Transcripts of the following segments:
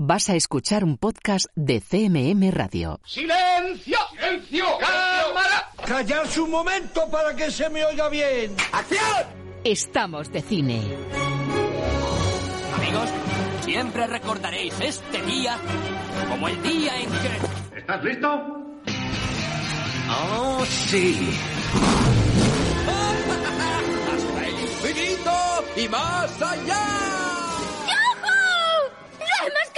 Vas a escuchar un podcast de CMM Radio. ¡Silencio! ¡Silencio! ¡Cámara! ¡Callarse un momento para que se me oiga bien! ¡Acción! Estamos de cine. Amigos, siempre recordaréis este día como el día en que... ¿Estás listo? ¡Oh, sí! ¡Hasta el infinito y más allá! ¡Yujú! ¡Lo hemos conseguido!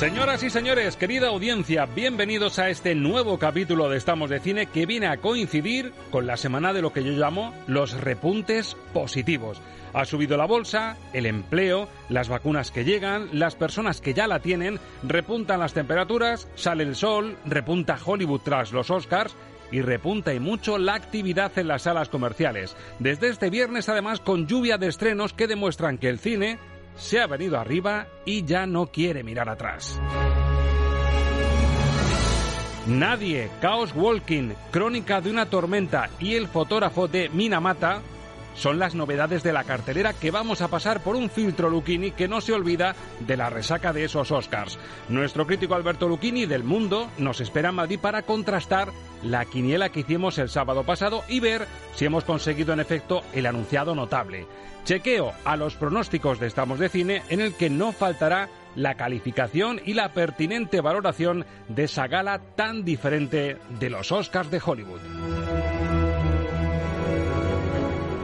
Señoras y señores, querida audiencia, bienvenidos a este nuevo capítulo de Estamos de Cine que viene a coincidir con la semana de lo que yo llamo los repuntes positivos. Ha subido la bolsa, el empleo, las vacunas que llegan, las personas que ya la tienen, repuntan las temperaturas, sale el sol, repunta Hollywood tras los Oscars y repunta y mucho la actividad en las salas comerciales. Desde este viernes además con lluvia de estrenos que demuestran que el cine se ha venido arriba y ya no quiere mirar atrás. Nadie, Chaos Walking, Crónica de una tormenta y el fotógrafo de Minamata son las novedades de la cartelera que vamos a pasar por un filtro Lucchini que no se olvida de la resaca de esos Oscars. Nuestro crítico Alberto Lucchini del Mundo nos espera en Madrid para contrastar la quiniela que hicimos el sábado pasado y ver si hemos conseguido en efecto el anunciado notable. Chequeo a los pronósticos de Estamos de Cine en el que no faltará la calificación y la pertinente valoración de esa gala tan diferente de los Oscars de Hollywood.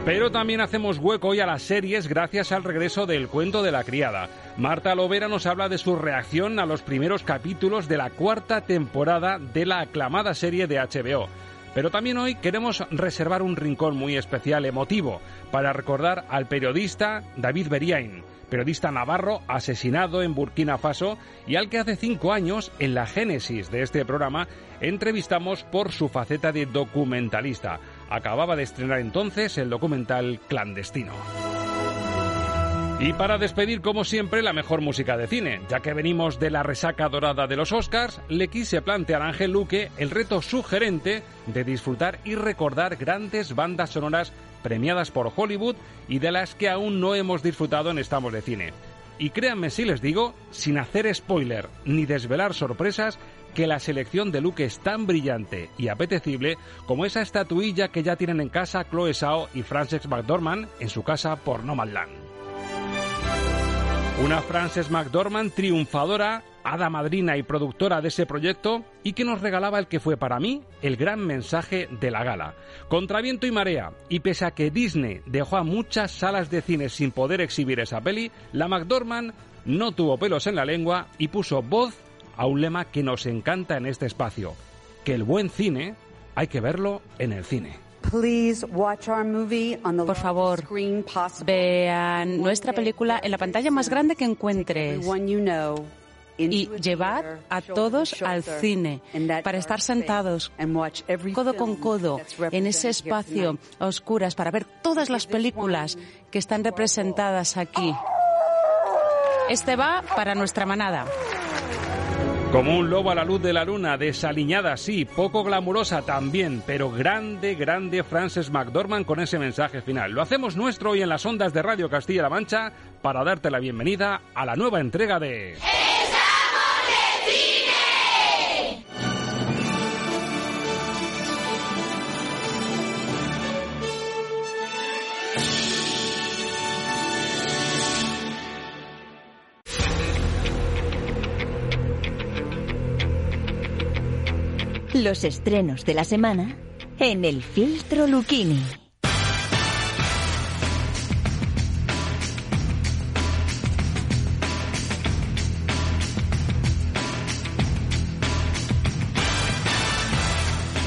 Pero también hacemos hueco hoy a las series gracias al regreso del cuento de la criada. Marta Lovera nos habla de su reacción a los primeros capítulos de la cuarta temporada de la aclamada serie de HBO. Pero también hoy queremos reservar un rincón muy especial emotivo para recordar al periodista David Beriain, periodista navarro asesinado en Burkina Faso y al que hace cinco años, en la génesis de este programa, entrevistamos por su faceta de documentalista. Acababa de estrenar entonces el documental Clandestino. Y para despedir, como siempre, la mejor música de cine. Ya que venimos de la resaca dorada de los Oscars, le quise plantear a Ángel Luque el reto sugerente de disfrutar y recordar grandes bandas sonoras premiadas por Hollywood y de las que aún no hemos disfrutado en Estamos de Cine. Y créanme si les digo, sin hacer spoiler ni desvelar sorpresas, que la selección de Luke es tan brillante y apetecible como esa estatuilla que ya tienen en casa Chloe Sao y Frances McDormand en su casa por Nomadland. Una Frances McDormand triunfadora, hada madrina y productora de ese proyecto y que nos regalaba el que fue para mí el gran mensaje de la gala. Contra viento y marea, y pese a que Disney dejó a muchas salas de cine sin poder exhibir esa peli, la McDormand no tuvo pelos en la lengua y puso voz a un lema que nos encanta en este espacio, que el buen cine hay que verlo en el cine. Por favor, vean nuestra película en la pantalla más grande que encuentres. Y llevad a todos al cine para estar sentados codo con codo en ese espacio a oscuras para ver todas las películas que están representadas aquí. Este va para nuestra manada. Como un lobo a la luz de la luna, desaliñada sí, poco glamurosa también, pero grande, grande Frances McDormand con ese mensaje final. Lo hacemos nuestro hoy en las ondas de Radio Castilla-La Mancha para darte la bienvenida a la nueva entrega de... Los estrenos de la semana en el filtro Lucchini.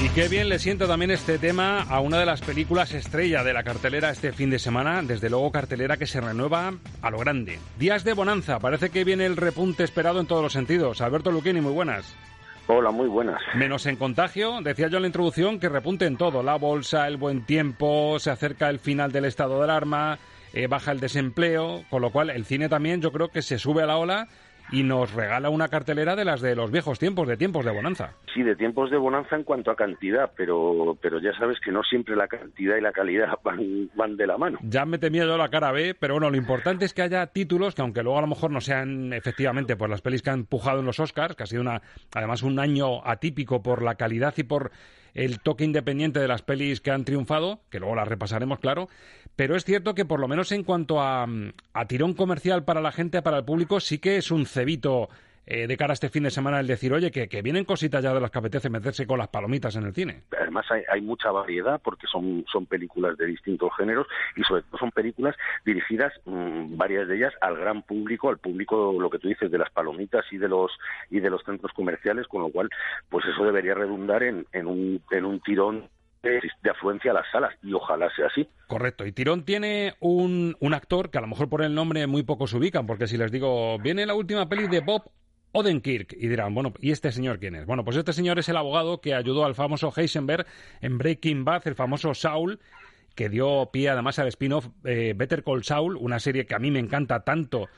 Y qué bien le siento también este tema a una de las películas estrella de la cartelera este fin de semana, desde luego cartelera que se renueva a lo grande. Días de bonanza, parece que viene el repunte esperado en todos los sentidos. Alberto Luquini, muy buenas. Muy buenas. Menos en contagio, decía yo en la introducción que repunte en todo, la bolsa, el buen tiempo, se acerca el final del estado de alarma, eh, baja el desempleo, con lo cual el cine también yo creo que se sube a la ola y nos regala una cartelera de las de los viejos tiempos, de tiempos de bonanza. Sí, de tiempos de bonanza en cuanto a cantidad, pero, pero ya sabes que no siempre la cantidad y la calidad van, van de la mano. Ya me temía yo la cara B, pero bueno, lo importante es que haya títulos que aunque luego a lo mejor no sean efectivamente pues las pelis que han empujado en los Oscars, que ha sido una además un año atípico por la calidad y por el toque independiente de las pelis que han triunfado, que luego las repasaremos, claro, pero es cierto que por lo menos en cuanto a, a tirón comercial para la gente, para el público, sí que es un cebito eh, de cara a este fin de semana el decir, oye, que, que, vienen cositas ya de las que apetece meterse con las palomitas en el cine. Además hay, hay, mucha variedad porque son, son películas de distintos géneros y sobre todo son películas dirigidas, mmm, varias de ellas, al gran público, al público, lo que tú dices, de las palomitas y de los, y de los centros comerciales, con lo cual, pues eso debería redundar en, en, un, en un tirón de, de, afluencia a las salas y ojalá sea así. Correcto. Y Tirón tiene un, un actor que a lo mejor por el nombre muy pocos ubican, porque si les digo, viene la última peli de Bob Odenkirk y dirán, bueno, ¿y este señor quién es? Bueno, pues este señor es el abogado que ayudó al famoso Heisenberg en Breaking Bad, el famoso Saul, que dio pie además al spin-off eh, Better Call Saul, una serie que a mí me encanta tanto.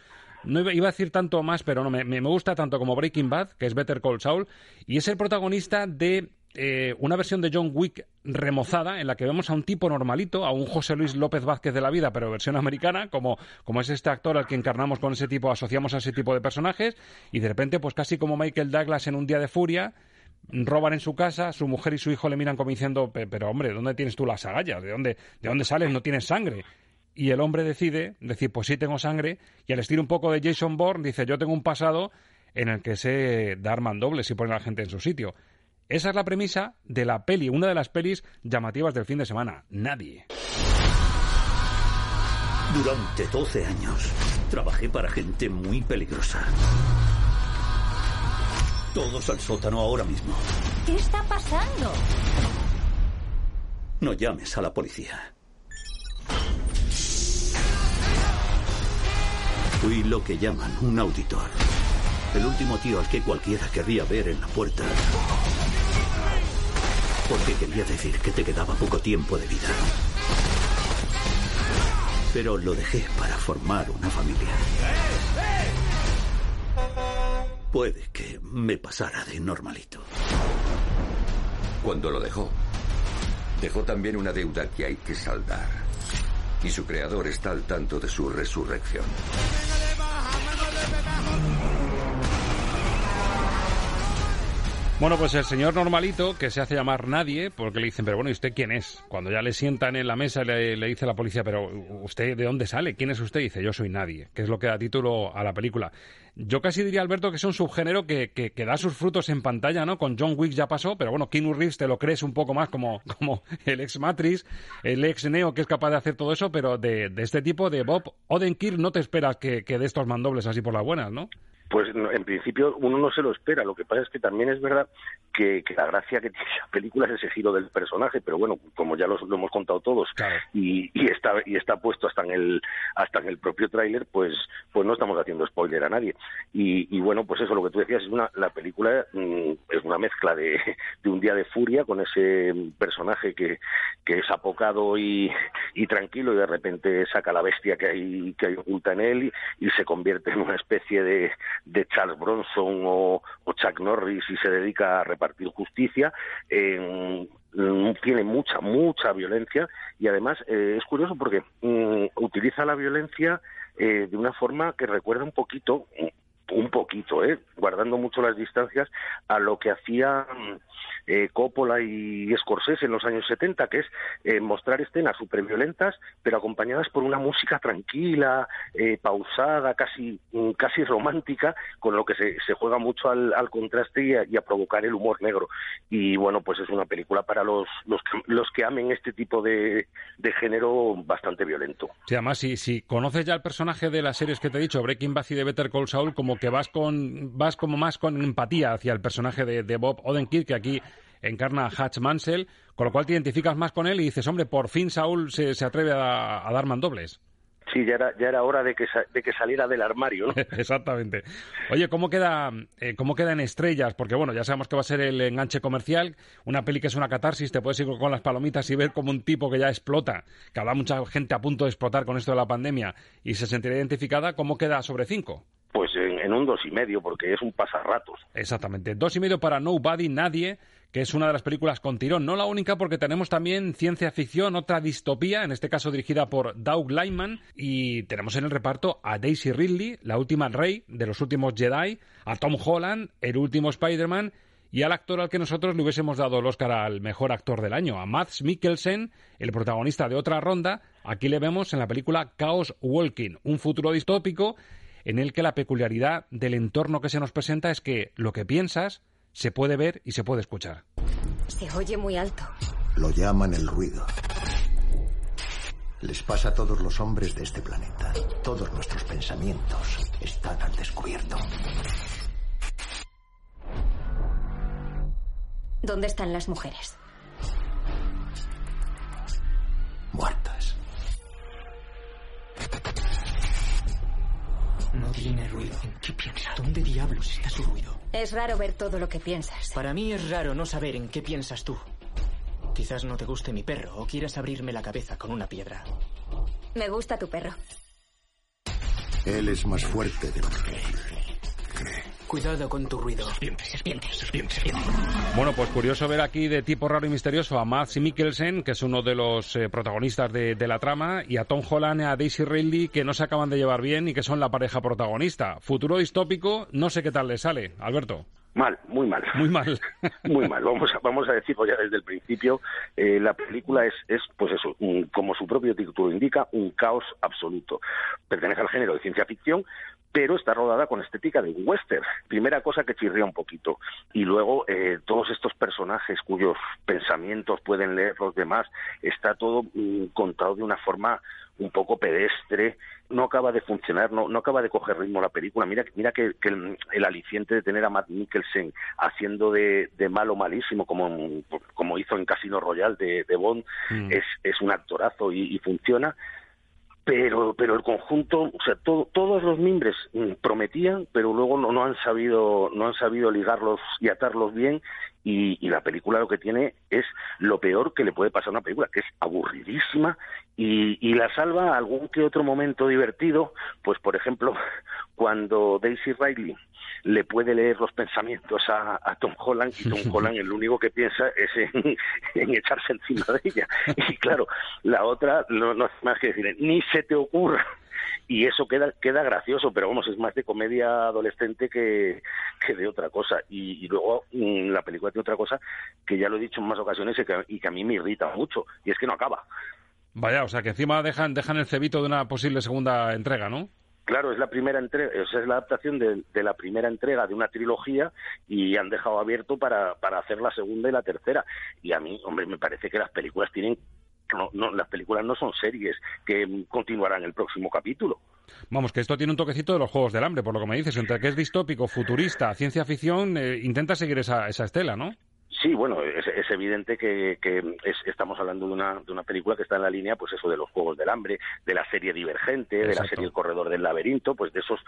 No iba, a decir tanto más, pero no, me, me, gusta tanto como Breaking Bad, que es Better Call Saul, y es el protagonista de eh, una versión de John Wick remozada en la que vemos a un tipo normalito, a un José Luis López Vázquez de la vida, pero versión americana, como, como es este actor al que encarnamos con ese tipo, asociamos a ese tipo de personajes, y de repente, pues casi como Michael Douglas en un día de furia, roban en su casa, su mujer y su hijo le miran como diciendo, pero hombre, ¿dónde tienes tú las agallas? ¿De dónde, ¿De dónde sales? No tienes sangre. Y el hombre decide decir, pues sí tengo sangre, y al estilo un poco de Jason Bourne, dice, yo tengo un pasado en el que sé dar mandobles y poner a la gente en su sitio. Esa es la premisa de la peli, una de las pelis llamativas del fin de semana. Nadie. Durante 12 años trabajé para gente muy peligrosa. Todos al sótano ahora mismo. ¿Qué está pasando? No llames a la policía. Fui lo que llaman un auditor. El último tío al que cualquiera querría ver en la puerta porque quería decir que te quedaba poco tiempo de vida. Pero lo dejé para formar una familia. Puede que me pasara de normalito. Cuando lo dejó, dejó también una deuda que hay que saldar. Y su creador está al tanto de su resurrección. Bueno, pues el señor normalito, que se hace llamar nadie, porque le dicen, pero bueno, ¿y usted quién es? Cuando ya le sientan en la mesa, le, le dice la policía, pero ¿usted de dónde sale? ¿Quién es usted? Y dice, yo soy nadie, que es lo que da título a la película. Yo casi diría, Alberto, que es un subgénero que, que, que, da sus frutos en pantalla, ¿no? Con John Wick ya pasó, pero bueno, Keanu Reeves te lo crees un poco más como, como el ex Matrix, el ex Neo que es capaz de hacer todo eso, pero de, de este tipo de Bob Odenkirk no te esperas que, que de estos mandobles así por las buenas, ¿no? Pues en principio uno no se lo espera. Lo que pasa es que también es verdad que, que la gracia que tiene la película es ese giro del personaje, pero bueno, como ya lo hemos contado todos claro. y, y, está y está puesto hasta en el hasta en el propio tráiler, pues pues no estamos haciendo spoiler a nadie. Y, y, bueno, pues eso lo que tú decías es una la película mmm, es una mezcla de, de, un día de furia con ese personaje que, que es apocado y, y tranquilo y de repente saca la bestia que hay que hay oculta en él y, y se convierte en una especie de de Charles Bronson o, o, Chuck Norris y se dedica a repartir justicia. Tiene mucha, mucha violencia y además eh, es curioso porque mm, utiliza la violencia eh, de una forma que recuerda un poquito un poquito, ¿eh? guardando mucho las distancias a lo que hacía eh, Coppola y Scorsese en los años 70, que es eh, mostrar escenas súper violentas, pero acompañadas por una música tranquila, eh, pausada, casi, mm, casi romántica, con lo que se, se juega mucho al, al contraste y a, y a, provocar el humor negro. Y bueno, pues es una película para los, los, que, los que amen este tipo de, de género bastante violento. Sí, además, si, si conoces ya el personaje de las series que te he dicho, Breaking Bad y de Better Call Saul, como que vas con vas como más con empatía hacia el personaje de, de Bob Odenkirk, que aquí encarna a Hatch Mansell, con lo cual te identificas más con él y dices, hombre, por fin Saúl se, se atreve a, a, dar mandobles. Sí, ya era, ya era hora de que, de que saliera del armario, ¿no? Exactamente. Oye, ¿cómo queda, eh, ¿cómo queda en estrellas? Porque, bueno, ya sabemos que va a ser el enganche comercial, una peli que es una catarsis, te puedes ir con las palomitas y ver como un tipo que ya explota, que habrá mucha gente a punto de explotar con esto de la pandemia y se sentirá identificada, ¿cómo queda sobre cinco? Pues en, en un dos y medio, porque es un pasarratos. Exactamente. Dos y medio para Nobody, Nadie, que es una de las películas con tirón. No la única, porque tenemos también ciencia ficción, otra distopía, en este caso dirigida por Doug Lyman, y tenemos en el reparto a Daisy Ridley, la última rey de los últimos Jedi, a Tom Holland, el último Spider-Man, y al actor al que nosotros le hubiésemos dado el Oscar al mejor actor del año, a Mads Mikkelsen, el protagonista de otra ronda. Aquí le vemos en la película Chaos Walking, un futuro distópico en el que la peculiaridad del entorno que se nos presenta es que lo que piensas se puede ver y se puede escuchar. Se oye muy alto. Lo llaman el ruido. Les pasa a todos los hombres de este planeta. Todos nuestros pensamientos están al descubierto. ¿Dónde están las mujeres? Muertas. No tiene ruido. ¿En qué piensa? ¿Dónde diablos está su ruido? Es raro ver todo lo que piensas. Para mí es raro no saber en qué piensas tú. Quizás no te guste mi perro o quieras abrirme la cabeza con una piedra. Me gusta tu perro. Él es más fuerte de lo que cree. Cuidado con tu ruido. Serpiente, serpiente, serpiente, serpiente. Bueno, pues curioso ver aquí de tipo raro y misterioso a Mads Mikkelsen, que es uno de los eh, protagonistas de, de, la trama, y a Tom Holland y a Daisy Ridley, que no se acaban de llevar bien y que son la pareja protagonista. Futuro distópico, no sé qué tal le sale. Alberto. Mal, muy mal. Muy mal. muy mal. Vamos a, vamos a decirlo ya desde el principio. Eh, la película es, es, pues eso, un, como su propio título indica, un caos absoluto. Pertenece al género de ciencia ficción, pero está rodada con estética de western. Primera cosa que chirría un poquito. Y luego eh, todos estos personajes cuyos pensamientos pueden leer los demás, está todo mm, contado de una forma un poco pedestre, no acaba de funcionar, no, no acaba de coger ritmo la película. Mira, mira que, que el, el, aliciente de tener a Matt Mikkelsen haciendo de, de malo malísimo, como, como hizo en Casino Royale de, de Bond, mm. es, es un actorazo y, y funciona pero pero el conjunto o sea todo, todos los mimbres prometían pero luego no, no han sabido no han sabido ligarlos y atarlos bien y, y, la película lo que tiene es lo peor que le puede pasar a una película que es aburridísima y, y la salva algún que otro momento divertido pues por ejemplo cuando Daisy Riley le puede leer los pensamientos a, a Tom Holland y Tom Holland el único que piensa es en, en, echarse encima de ella. Y claro, la otra no, no es más que decir, ni se te ocurra. Y eso queda queda gracioso pero vamos es más de comedia adolescente que, que de otra cosa. Y, y luego mmm, la película tiene otra cosa que ya lo he dicho en más ocasiones y que, y que a mí me irrita mucho y es que no acaba. Vaya o sea que encima dejan dejan el cebito de una posible segunda entrega no Claro, es la primera entrega, o sea, es la adaptación de, la primera entrega de una trilogía y han dejado abierto para, para hacer la segunda y la tercera. Y a mí, hombre, me parece que las películas tienen no, no, las películas no son series que continuarán el próximo capítulo. Vamos, que esto tiene un toquecito de los Juegos del Hambre, por lo que me dices, entre que es distópico, futurista, ciencia ficción, eh, intenta seguir esa, esa estela, ¿no? Sí, bueno, es, es evidente que, que es, estamos hablando de una, de una película que está en la línea, pues eso de los Juegos del Hambre, de la serie Divergente, Exacto. de la serie El Corredor del Laberinto, pues de esos,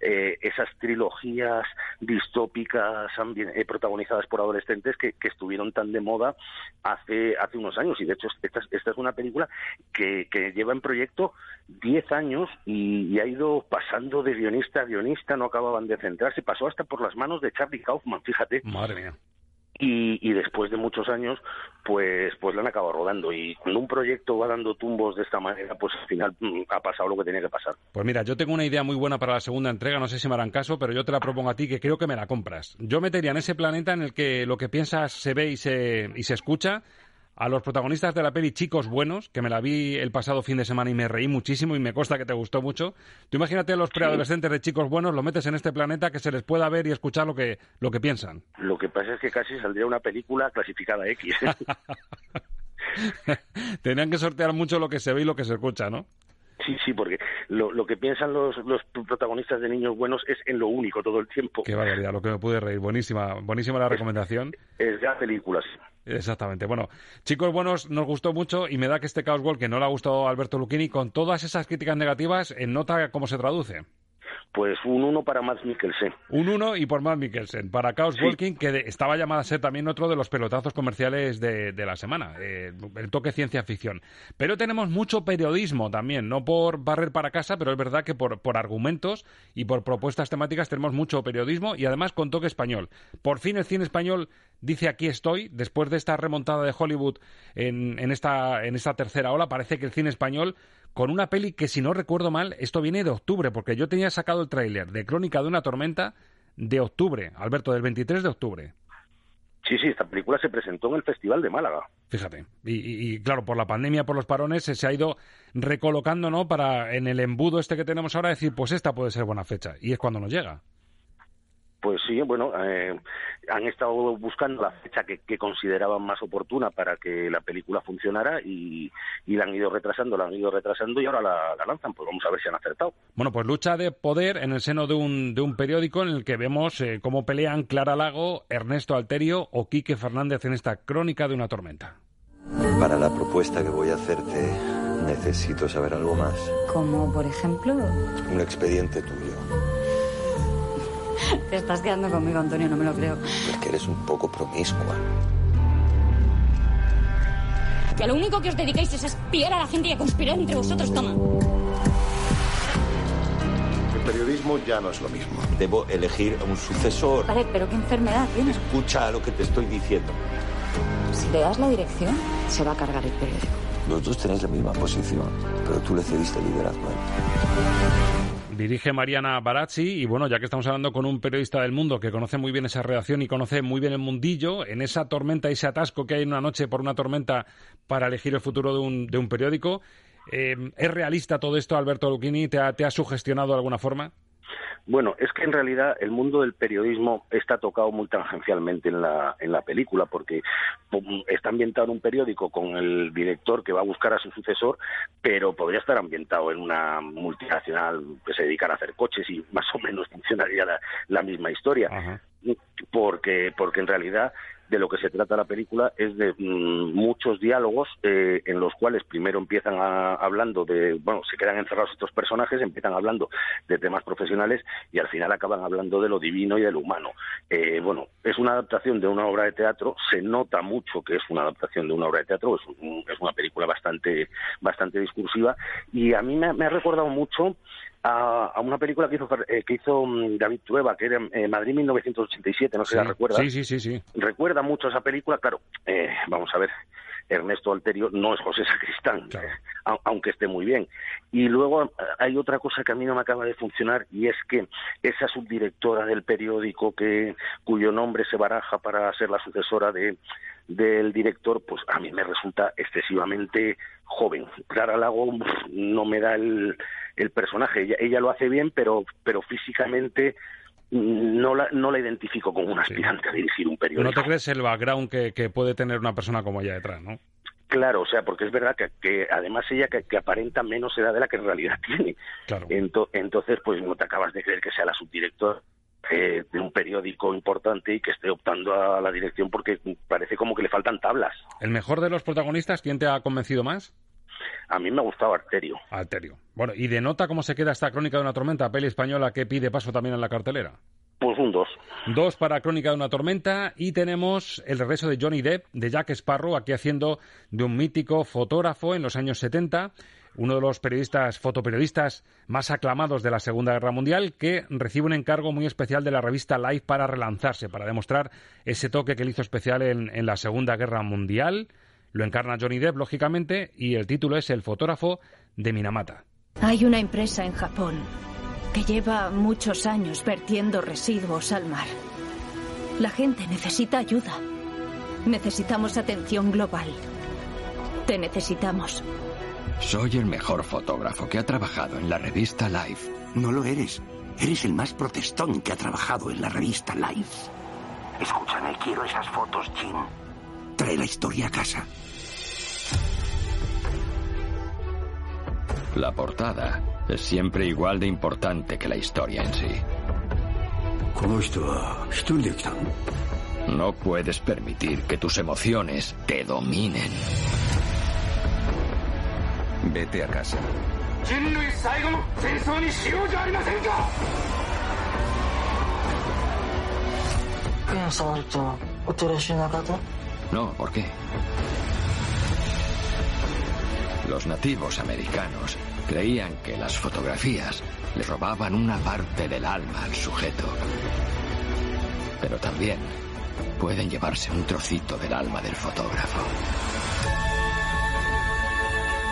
eh, esas trilogías distópicas eh, protagonizadas por adolescentes que, que, estuvieron tan de moda hace, hace unos años. Y de hecho, esta, esta es una película que, que lleva en proyecto 10 años y, y, ha ido pasando de guionista a guionista, no acababan de centrarse, pasó hasta por las manos de Charlie Kaufman, fíjate. Madre mía y, después de muchos años pues pues la han acabado rodando. Y cuando un proyecto va dando tumbos de esta manera pues al final mm, ha pasado lo que tenía que pasar. Pues mira yo tengo una idea muy buena para la segunda entrega no sé si me harán caso pero yo te la propongo a ti que creo que me la compras. Yo metería en ese planeta en el que lo que piensas se ve y se, y se escucha a los protagonistas de la peli Chicos Buenos, que me la vi el pasado fin de semana y me reí muchísimo y me consta que te gustó mucho. Tú imagínate a los preadolescentes de Chicos Buenos, lo metes en este planeta que se les pueda ver y escuchar lo que, lo que piensan. Lo que pasa es que casi saldría una película clasificada X. Tenían que sortear mucho lo que se ve y lo que se escucha, ¿no? Sí, sí, porque lo, lo que piensan los, los, protagonistas de Niños Buenos es en lo único todo el tiempo. Qué barbaridad, lo que me pude reír. Buenísima, buenísima la recomendación. Es, de películas. Exactamente. Bueno, chicos buenos, nos gustó mucho y me da que este Chaos World que no le ha gustado a Alberto Lucchini, con todas esas críticas negativas, en nota cómo se traduce. Pues un 1 para Matt Mikkelsen. Un 1 y por Matt Mikkelsen. Para Chaos Walking, que estaba llamada a ser también otro de los pelotazos comerciales de, la semana. Eh, el toque ciencia ficción. Pero tenemos mucho periodismo también, no por barrer para casa, pero es verdad que por, por argumentos y por propuestas temáticas tenemos mucho periodismo y además con toque español. Por fin el cine español dice aquí estoy, después de esta remontada de Hollywood en, en, esta, en esta tercera ola, parece que el cine español con una peli que, si no recuerdo mal, esto viene de octubre, porque yo tenía sacado el tráiler de Crónica de una tormenta de octubre, Alberto, del 23 de octubre. Sí, sí, esta película se presentó en el Festival de Málaga. Fíjate. Y, claro, por la pandemia, por los parones, se, ha ido recolocando, ¿no? Para en el embudo este que tenemos ahora decir, pues esta puede ser buena fecha. Y es cuando nos llega. Pues sí, bueno, eh, han estado buscando la fecha que, consideraban más oportuna para que la película funcionara y, la han ido retrasando, la han ido retrasando y ahora la, lanzan. Pues vamos a ver si han acertado. Bueno, pues lucha de poder en el seno de un, de un periódico en el que vemos eh, cómo pelean Clara Lago, Ernesto Alterio o Quique Fernández en esta crónica de una tormenta. Para la propuesta que voy a hacerte, necesito saber algo más. Como, por ejemplo, un expediente tuyo. Te estás quedando conmigo, Antonio, no me lo creo. Es que eres un poco promiscua. Que lo único que os dedicáis es a espiar a la gente y a conspirar entre vosotros, toma. El periodismo ya no es lo mismo. Debo elegir a un sucesor. Vale, pero ¿qué enfermedad tienes? Escucha lo que te estoy diciendo. Si le das la dirección, se va a cargar el periódico. Los dos tenéis la misma posición, pero tú le cediste el liderazgo dirige Mariana Barazzi y bueno, ya que estamos hablando con un periodista del mundo que conoce muy bien esa redacción y conoce muy bien el mundillo, en esa tormenta, ese atasco que hay en una noche por una tormenta para elegir el futuro de un, de un periódico, eh, ¿es realista todo esto, Alberto Lucchini? ¿Te ha, ¿Te ha sugestionado de alguna forma? Bueno, es que en realidad el mundo del periodismo está tocado muy tangencialmente en la, en la película, porque está ambientado en un periódico con el director que va a buscar a su sucesor, pero podría estar ambientado en una multinacional que se dedica a hacer coches y más o menos funcionaría la, misma historia. Porque, porque en realidad de lo que se trata la película es de mm, muchos diálogos eh, en los cuales primero empiezan hablando de, bueno, se quedan encerrados estos personajes, empiezan hablando de temas profesionales y al final acaban hablando de lo divino y de lo humano. Eh, bueno, es una adaptación de una obra de teatro, se nota mucho que es una adaptación de una obra de teatro, es, es una película bastante, bastante discursiva y a mí me ha recordado mucho a, una película que hizo, eh, que hizo mm, David Trueba, que era eh, Madrid 1987, no sé si la recuerda. Sí, sí, sí, sí. Recuerda mucho esa película, claro, eh, vamos a ver, Ernesto Alterio no es José Sacristán, aunque esté muy bien. Y luego hay otra cosa que a mí no me acaba de funcionar y es que esa subdirectora del periódico que cuyo nombre se baraja para ser la sucesora de del director, pues a mí me resulta excesivamente joven. Clara Lago no me da el, el personaje. Ella, lo hace bien, pero, pero físicamente no la, no la identifico como un aspirante a dirigir un periódico. ¿No te crees el background que, puede tener una persona como ella detrás, no? Claro, o sea, porque es verdad que, además ella que, aparenta menos edad de la que en realidad tiene. Claro. entonces, pues no te acabas de creer que sea la subdirectora eh, de un periódico importante y que esté optando a la dirección porque parece como que le faltan tablas. ¿El mejor de los protagonistas, quién te ha convencido más? A mí me ha gustado Arterio. Arterio. Bueno, ¿y denota cómo se queda esta Crónica de una Tormenta, peli española que pide paso también en la cartelera? Pues un 2. Dos para Crónica de una Tormenta y tenemos el regreso de Johnny Depp, de Jack Sparrow, aquí haciendo de un mítico fotógrafo en los años 70 uno de los periodistas, fotoperiodistas más aclamados de la Segunda Guerra Mundial, que recibe un encargo muy especial de la revista Life para relanzarse, para demostrar ese toque que le hizo especial en, en la Segunda Guerra Mundial. Lo encarna Johnny Depp, lógicamente, y el título es El fotógrafo de Minamata. Hay una empresa en Japón que lleva muchos años vertiendo residuos al mar. La gente necesita ayuda. Necesitamos atención global. Te necesitamos. Soy el mejor fotógrafo que ha trabajado en la revista Life. No lo eres. Eres el más protestón que ha trabajado en la revista Life. Escúchame, quiero esas fotos, Jim. Trae la historia a casa. La portada es siempre igual de importante que la historia en sí. No puedes permitir que tus emociones te dominen. Vete a casa. No, ¿por qué? Los nativos americanos creían que las fotografías le robaban una parte del alma al sujeto. Pero también pueden llevarse un trocito del alma del fotógrafo.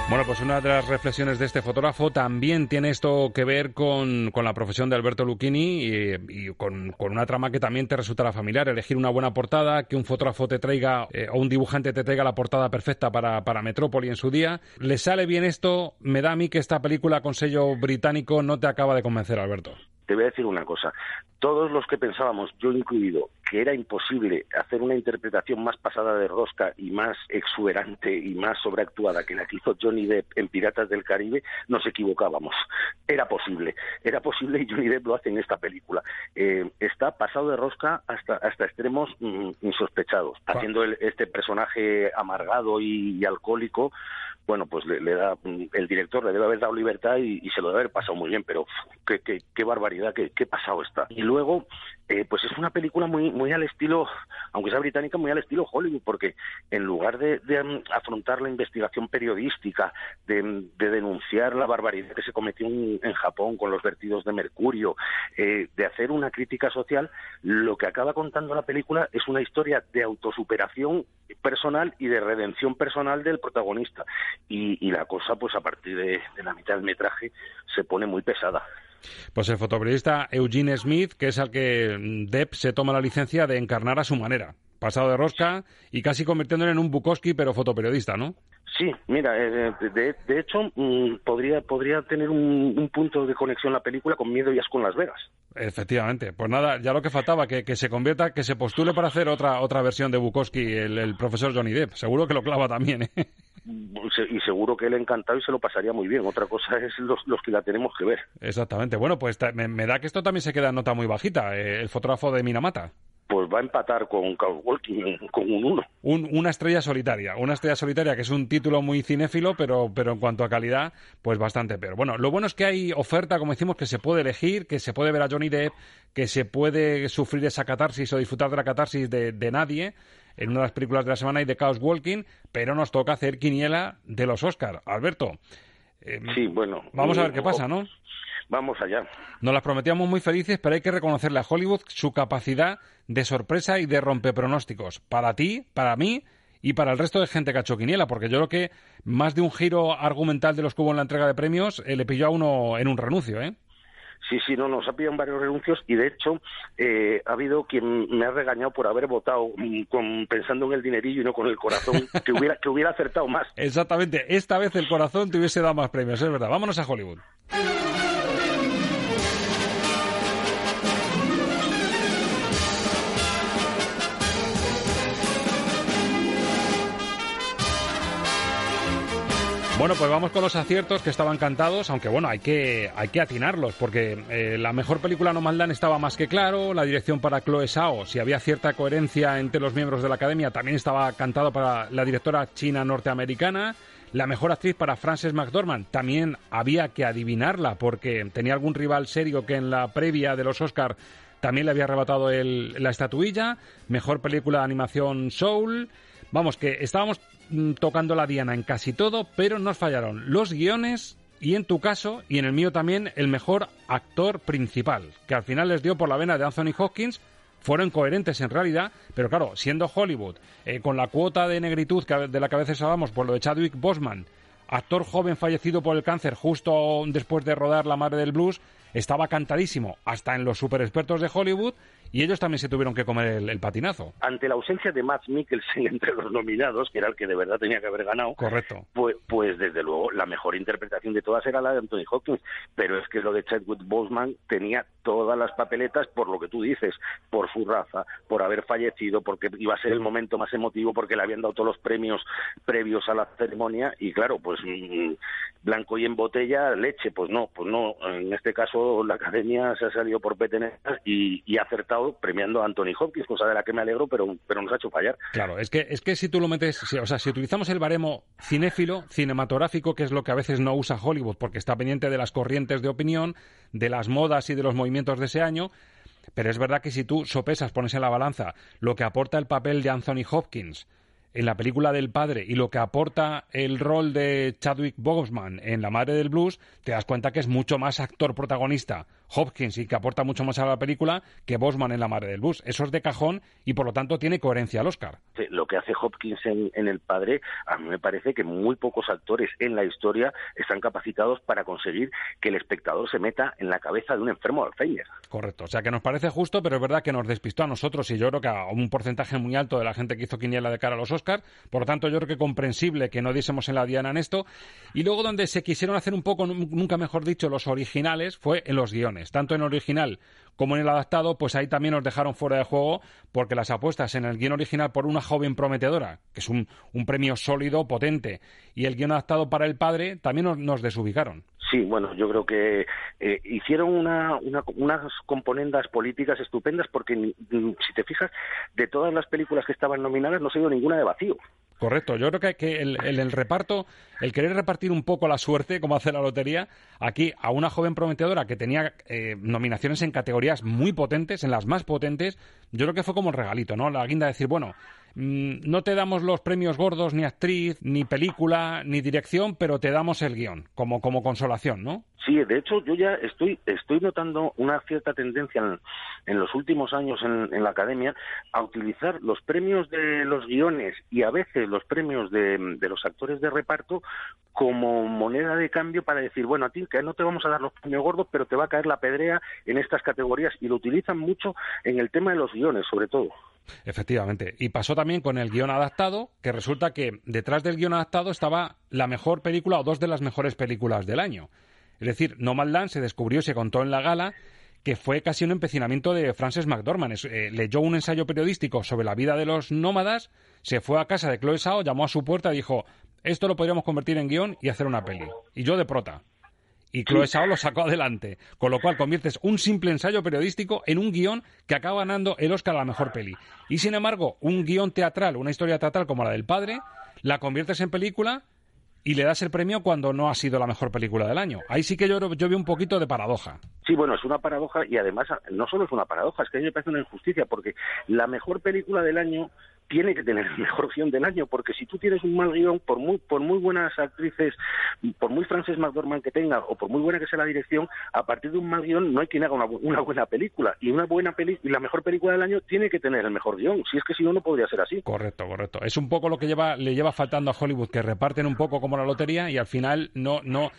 Bueno, pues una de las reflexiones de este fotógrafo también tiene esto que ver con, con la profesión de Alberto Lucchini y, y con, con, una trama que también te resultará familiar. Elegir una buena portada, que un fotógrafo te traiga eh, o un dibujante te traiga la portada perfecta para, para Metrópoli en su día. ¿Le sale bien esto? Me da a mí que esta película con sello británico no te acaba de convencer, Alberto te voy a decir una cosa. Todos los que pensábamos, yo incluido, que era imposible hacer una interpretación más pasada de rosca y más exuberante y más sobreactuada que la que hizo Johnny Depp en Piratas del Caribe, nos equivocábamos. Era posible, era posible y Johnny Depp lo hace en esta película. Eh, está pasado de rosca hasta, hasta extremos mm, insospechados, haciendo el, este personaje amargado y, y alcohólico bueno, pues le, le, da, el director le debe haber dado libertad y, se lo debe haber pasado muy bien, pero qué barbaridad, qué, qué, pasado está. Y luego, eh, pues es una película muy, muy al estilo, aunque sea británica, muy al estilo Hollywood, porque en lugar de, um, afrontar la investigación periodística, de, de, denunciar la barbaridad que se cometió en, en Japón con los vertidos de mercurio, eh, de hacer una crítica social, lo que acaba contando la película es una historia de autosuperación personal y de redención personal del protagonista y, y la cosa, pues a partir de, de la mitad del metraje, se pone muy pesada. Pues el fotoperiodista Eugene Smith, que es al que Depp se toma la licencia de encarnar a su manera. Pasado de rosca y casi convirtiéndole en un Bukowski, pero fotoperiodista, ¿no? Sí, mira, eh, de, de, hecho mmm, podría, podría tener un, un, punto de conexión la película con Miedo y Asco en Las Vegas. Efectivamente, pues nada, ya lo que faltaba, que, que se convierta, que se postule para hacer otra, otra versión de Bukowski, el, el profesor Johnny Depp. Seguro que lo clava también, ¿eh? y seguro que él encantado y se lo pasaría muy bien. Otra cosa es los, los que la tenemos que ver. Exactamente. Bueno, pues me, me, da que esto también se queda en nota muy bajita, eh, el fotógrafo de Minamata. Pues va a empatar con Walking, con un 1. Un, una estrella solitaria. Una estrella solitaria que es un título muy cinéfilo, pero, pero en cuanto a calidad, pues bastante peor. Bueno, lo bueno es que hay oferta, como decimos, que se puede elegir, que se puede ver a Johnny Depp, que se puede sufrir esa catarsis o disfrutar de la catarsis de, de nadie en una de las películas de la semana y de Chaos Walking, pero nos toca hacer quiniela de los Oscar. Alberto. Eh, sí, bueno. Vamos a ver qué pasa, ¿no? Vamos allá. Nos las prometíamos muy felices, pero hay que reconocerle a Hollywood su capacidad de sorpresa y de rompepronósticos. Para ti, para mí y para el resto de gente que ha hecho quiniela, porque yo creo que más de un giro argumental de los que hubo en la entrega de premios eh, le pilló a uno en un renuncio, ¿eh? Sí, sí, no, nos ha pillado varios renuncios y de hecho eh, ha habido quien me ha regañado por haber votado mm, con, pensando en el dinerillo y no con el corazón, que hubiera, que hubiera acertado más. Exactamente, esta vez el corazón te hubiese dado más premios, es verdad. Vámonos a Hollywood. Bueno, pues vamos con los aciertos que estaban cantados, aunque bueno, hay que, hay que atinarlos, porque eh, la mejor película No Mandan estaba más que claro, la dirección para Chloe Sao, si había cierta coherencia entre los miembros de la academia, también estaba cantado para la directora china norteamericana, la mejor actriz para Frances McDormand, también había que adivinarla, porque tenía algún rival serio que en la previa de los Oscar también le había arrebatado el, la estatuilla, mejor película de animación Soul, vamos, que estábamos tocando la diana en casi todo, pero nos fallaron los guiones y en tu caso, y en el mío también, el mejor actor principal, que al final les dio por la vena de Anthony Hopkins, fueron coherentes en realidad, pero claro, siendo Hollywood, eh, con la cuota de negritud que, de la que a veces hablamos por lo de Chadwick Boseman, actor joven fallecido por el cáncer justo después de rodar La Madre del Blues, estaba cantadísimo hasta en los super expertos de Hollywood y ellos también se tuvieron que comer el, patinazo. Ante la ausencia de Matt Mikkelsen entre los nominados, que era el que de verdad tenía que haber ganado, correcto. Pues, pues desde luego la mejor interpretación de todas era la de Anthony Hopkins, pero es que lo de Chadwick Boseman tenía todas las papeletas por lo que tú dices, por su raza, por haber fallecido, porque iba a ser el momento más emotivo, porque le habían dado todos los premios previos a la ceremonia y claro, pues mm, blanco y en botella, leche, pues no, pues no, en este caso la academia se ha salido por petenetas y, y ha acertado premiando a Anthony Hopkins, cosa de la que me alegro, pero, pero nos ha hecho fallar. Claro, es que, es que si tú lo metes, o sea, si utilizamos el baremo cinéfilo, cinematográfico, que es lo que a veces no usa Hollywood porque está pendiente de las corrientes de opinión, de las modas y de los movimientos de ese año, pero es verdad que si tú sopesas, pones en la balanza lo que aporta el papel de Anthony Hopkins, en la película del padre y lo que aporta el rol de Chadwick Boseman en La Madre del Blues, te das cuenta que es mucho más actor protagonista Hopkins y que aporta mucho más a la película que Bosman en La Madre del Bus. Eso es de cajón y por lo tanto tiene coherencia al Oscar. lo que hace Hopkins en, El Padre, a mí me parece que muy pocos actores en la historia están capacitados para conseguir que el espectador se meta en la cabeza de un enfermo de Alzheimer. Correcto, o sea que nos parece justo, pero es verdad que nos despistó a nosotros y yo creo que a un porcentaje muy alto de la gente que hizo quiniela de cara a los Oscars. Por lo tanto, yo creo que comprensible que no diésemos en la diana en esto. Y luego donde se quisieron hacer un poco, nunca mejor dicho, los originales fue en los guiones tanto en el original como en el adaptado, pues ahí también nos dejaron fuera de juego porque las apuestas en el guion original por una joven prometedora, que es un, premio sólido, potente, y el guion adaptado para el padre, también nos, desubicaron. Sí, bueno, yo creo que eh, hicieron una, unas componendas políticas estupendas porque, si te fijas, de todas las películas que estaban nominadas no se dio ninguna de vacío. Correcto, yo creo que, el, reparto, el querer repartir un poco la suerte, como hace la lotería, aquí a una joven prometedora que tenía eh, nominaciones en categorías muy potentes, en las más potentes, yo creo que fue como el regalito, ¿no? La guinda de decir, bueno, no te damos los premios gordos, ni actriz, ni película, ni dirección, pero te damos el guion, como, como consolación, ¿no? Sí, de hecho yo ya estoy, estoy notando una cierta tendencia en, los últimos años en, la academia a utilizar los premios de los guiones y a veces los premios de, los actores de reparto como moneda de cambio para decir, bueno, a ti que no te vamos a dar los premios gordos, pero te va a caer la pedrea en estas categorías y lo utilizan mucho en el tema de los guiones, sobre todo. Efectivamente. Y pasó también con el guion adaptado, que resulta que detrás del guion adaptado estaba la mejor película o dos de las mejores películas del año. Es decir, Nomadland se descubrió y se contó en la gala que fue casi un empecinamiento de Frances McDormand. Eh, leyó un ensayo periodístico sobre la vida de los nómadas, se fue a casa de Chloe Sao, llamó a su puerta y dijo, esto lo podríamos convertir en guion y hacer una peli. Y yo de prota. Y Chloe Sao lo sacó adelante, con lo cual conviertes un simple ensayo periodístico en un guion que acaba ganando el Oscar a la mejor peli. Y sin embargo, un guion teatral, una historia teatral como la del padre, la conviertes en película y le das el premio cuando no ha sido la mejor película del año. Ahí sí que yo, yo veo un poquito de paradoja. Sí, bueno, es una paradoja y además no solo es una paradoja, es que a mí me parece una injusticia porque la mejor película del año tiene que tener el mejor guion del año, porque si tú tienes un mal guion, por muy, por muy buenas actrices, por muy Frances McDormand que tenga, o por muy buena que sea la dirección, a partir de un mal guion no hay quien haga una, una buena película. Y una buena peli y la mejor película del año tiene que tener el mejor guion. Si es que si no, no podría ser así. Correcto, correcto. Es un poco lo que lleva, le lleva faltando a Hollywood, que reparten un poco como la lotería y al final no, no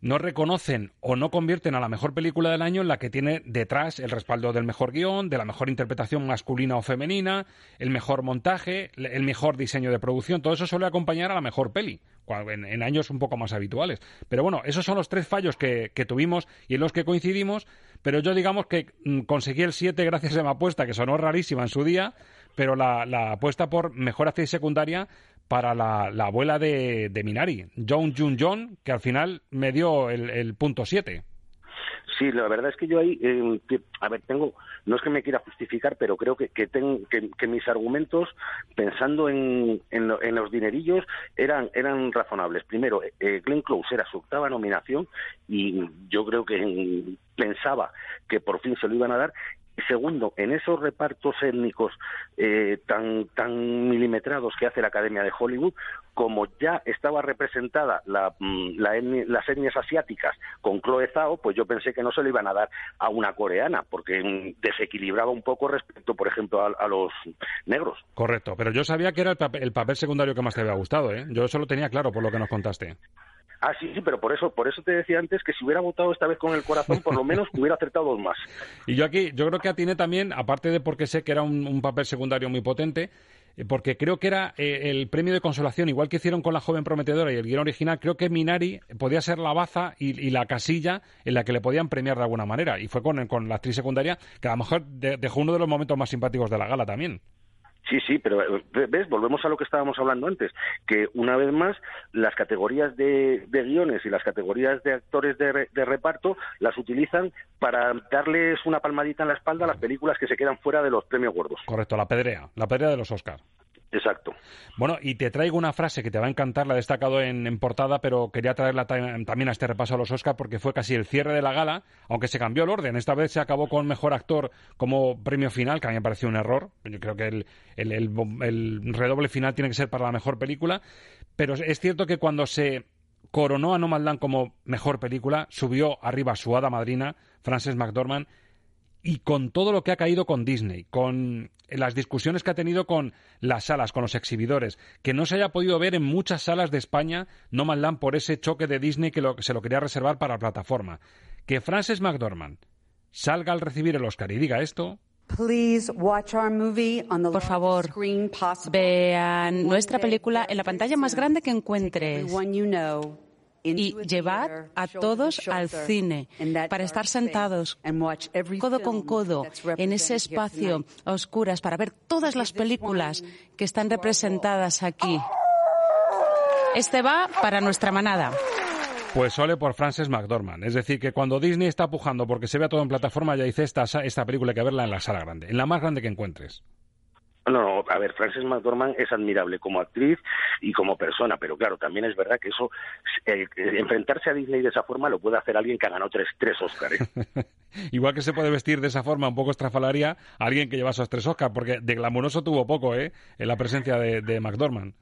no reconocen o no convierten a la mejor película del año en la que tiene detrás el respaldo del mejor guion, de la mejor interpretación masculina o femenina, el mejor montaje, el mejor diseño de producción. Todo eso suele acompañar a la mejor peli, en, años un poco más habituales. Pero bueno, esos son los tres fallos que, tuvimos y en los que coincidimos. Pero yo digamos que mm, conseguí el 7 gracias a mi apuesta, que sonó rarísima en su día, pero la, la apuesta por mejor actriz secundaria para la, abuela de, Minari, John Jun John, que al final me dio el, punto 7. Sí, la verdad es que yo ahí, eh, a ver, tengo, no es que me quiera justificar, pero creo que, que, que, mis argumentos, pensando en, en, los dinerillos, eran, eran razonables. Primero, eh, Glenn Close era su octava nominación y yo creo que pensaba que por fin se lo iban a dar segundo, en esos repartos étnicos eh, tan, tan milimetrados que hace la Academia de Hollywood, como ya estaba representada la, mm, las etnias asiáticas con Chloe Zhao, pues yo pensé que no se le iban a dar a una coreana, porque mm, desequilibraba un poco respecto, por ejemplo, a, los negros. Correcto, pero yo sabía que era el papel, el papel secundario que más te había gustado, ¿eh? Yo eso lo tenía claro por lo que nos contaste. Ah, sí, sí, pero por eso, por eso te decía antes que si hubiera votado esta vez con el corazón, por lo menos hubiera acertado dos más. Y yo aquí, yo creo que atiene también, aparte de porque sé que era un, papel secundario muy potente, eh, porque creo que era eh, el premio de consolación, igual que hicieron con la joven prometedora y el guion original, creo que Minari podía ser la baza y, la casilla en la que le podían premiar de alguna manera. Y fue con la actriz secundaria, que a lo mejor dejó uno de los momentos más simpáticos de la gala también. Sí, sí, pero eh, ves, volvemos a lo que estábamos hablando antes, que una vez más las categorías de, guiones y las categorías de actores de, de, reparto las utilizan para darles una palmadita en la espalda a las películas que se quedan fuera de los premios gordos. Correcto, la pedrea, la pedrea de los Oscars. Exacto. Bueno, y te traigo una frase que te va a encantar, la he destacado en, portada, pero quería traerla también a este repaso a los Oscars porque fue casi el cierre de la gala, aunque se cambió el orden. Esta vez se acabó con Mejor Actor como premio final, que a mí me pareció un error. Yo creo que el, redoble final tiene que ser para la mejor película, pero es cierto que cuando se coronó a Nomadland como mejor película, subió arriba su hada madrina, Frances McDormand, y con todo lo que ha caído con Disney, con las discusiones que ha tenido con las salas, con los exhibidores, que no se haya podido ver en muchas salas de España No Land por ese choque de Disney que se lo quería reservar para la plataforma. Que Frances McDormand salga al recibir el Oscar y diga esto, por favor, vean nuestra película en la pantalla más grande que encuentres y llevar a todos al cine para estar sentados codo con codo en ese espacio a oscuras para ver todas las películas que están representadas aquí. Este va para nuestra manada. Pues sole por Frances McDormand. Es decir, que cuando Disney está pujando porque se vea todo en plataforma, ya dice esta, esta película hay que verla en la sala grande, en la más grande que encuentres. No, no, a ver, Frances McDormand es admirable como actriz y como persona, pero claro, también es verdad que eso, eh, enfrentarse a Disney de esa forma lo puede hacer alguien que ha ganado tres, tres Oscars. Igual que se puede vestir de esa forma un poco estrafalaria alguien que lleva esos tres Oscars, porque de glamuroso tuvo poco, ¿eh? En la presencia de, de McDormand.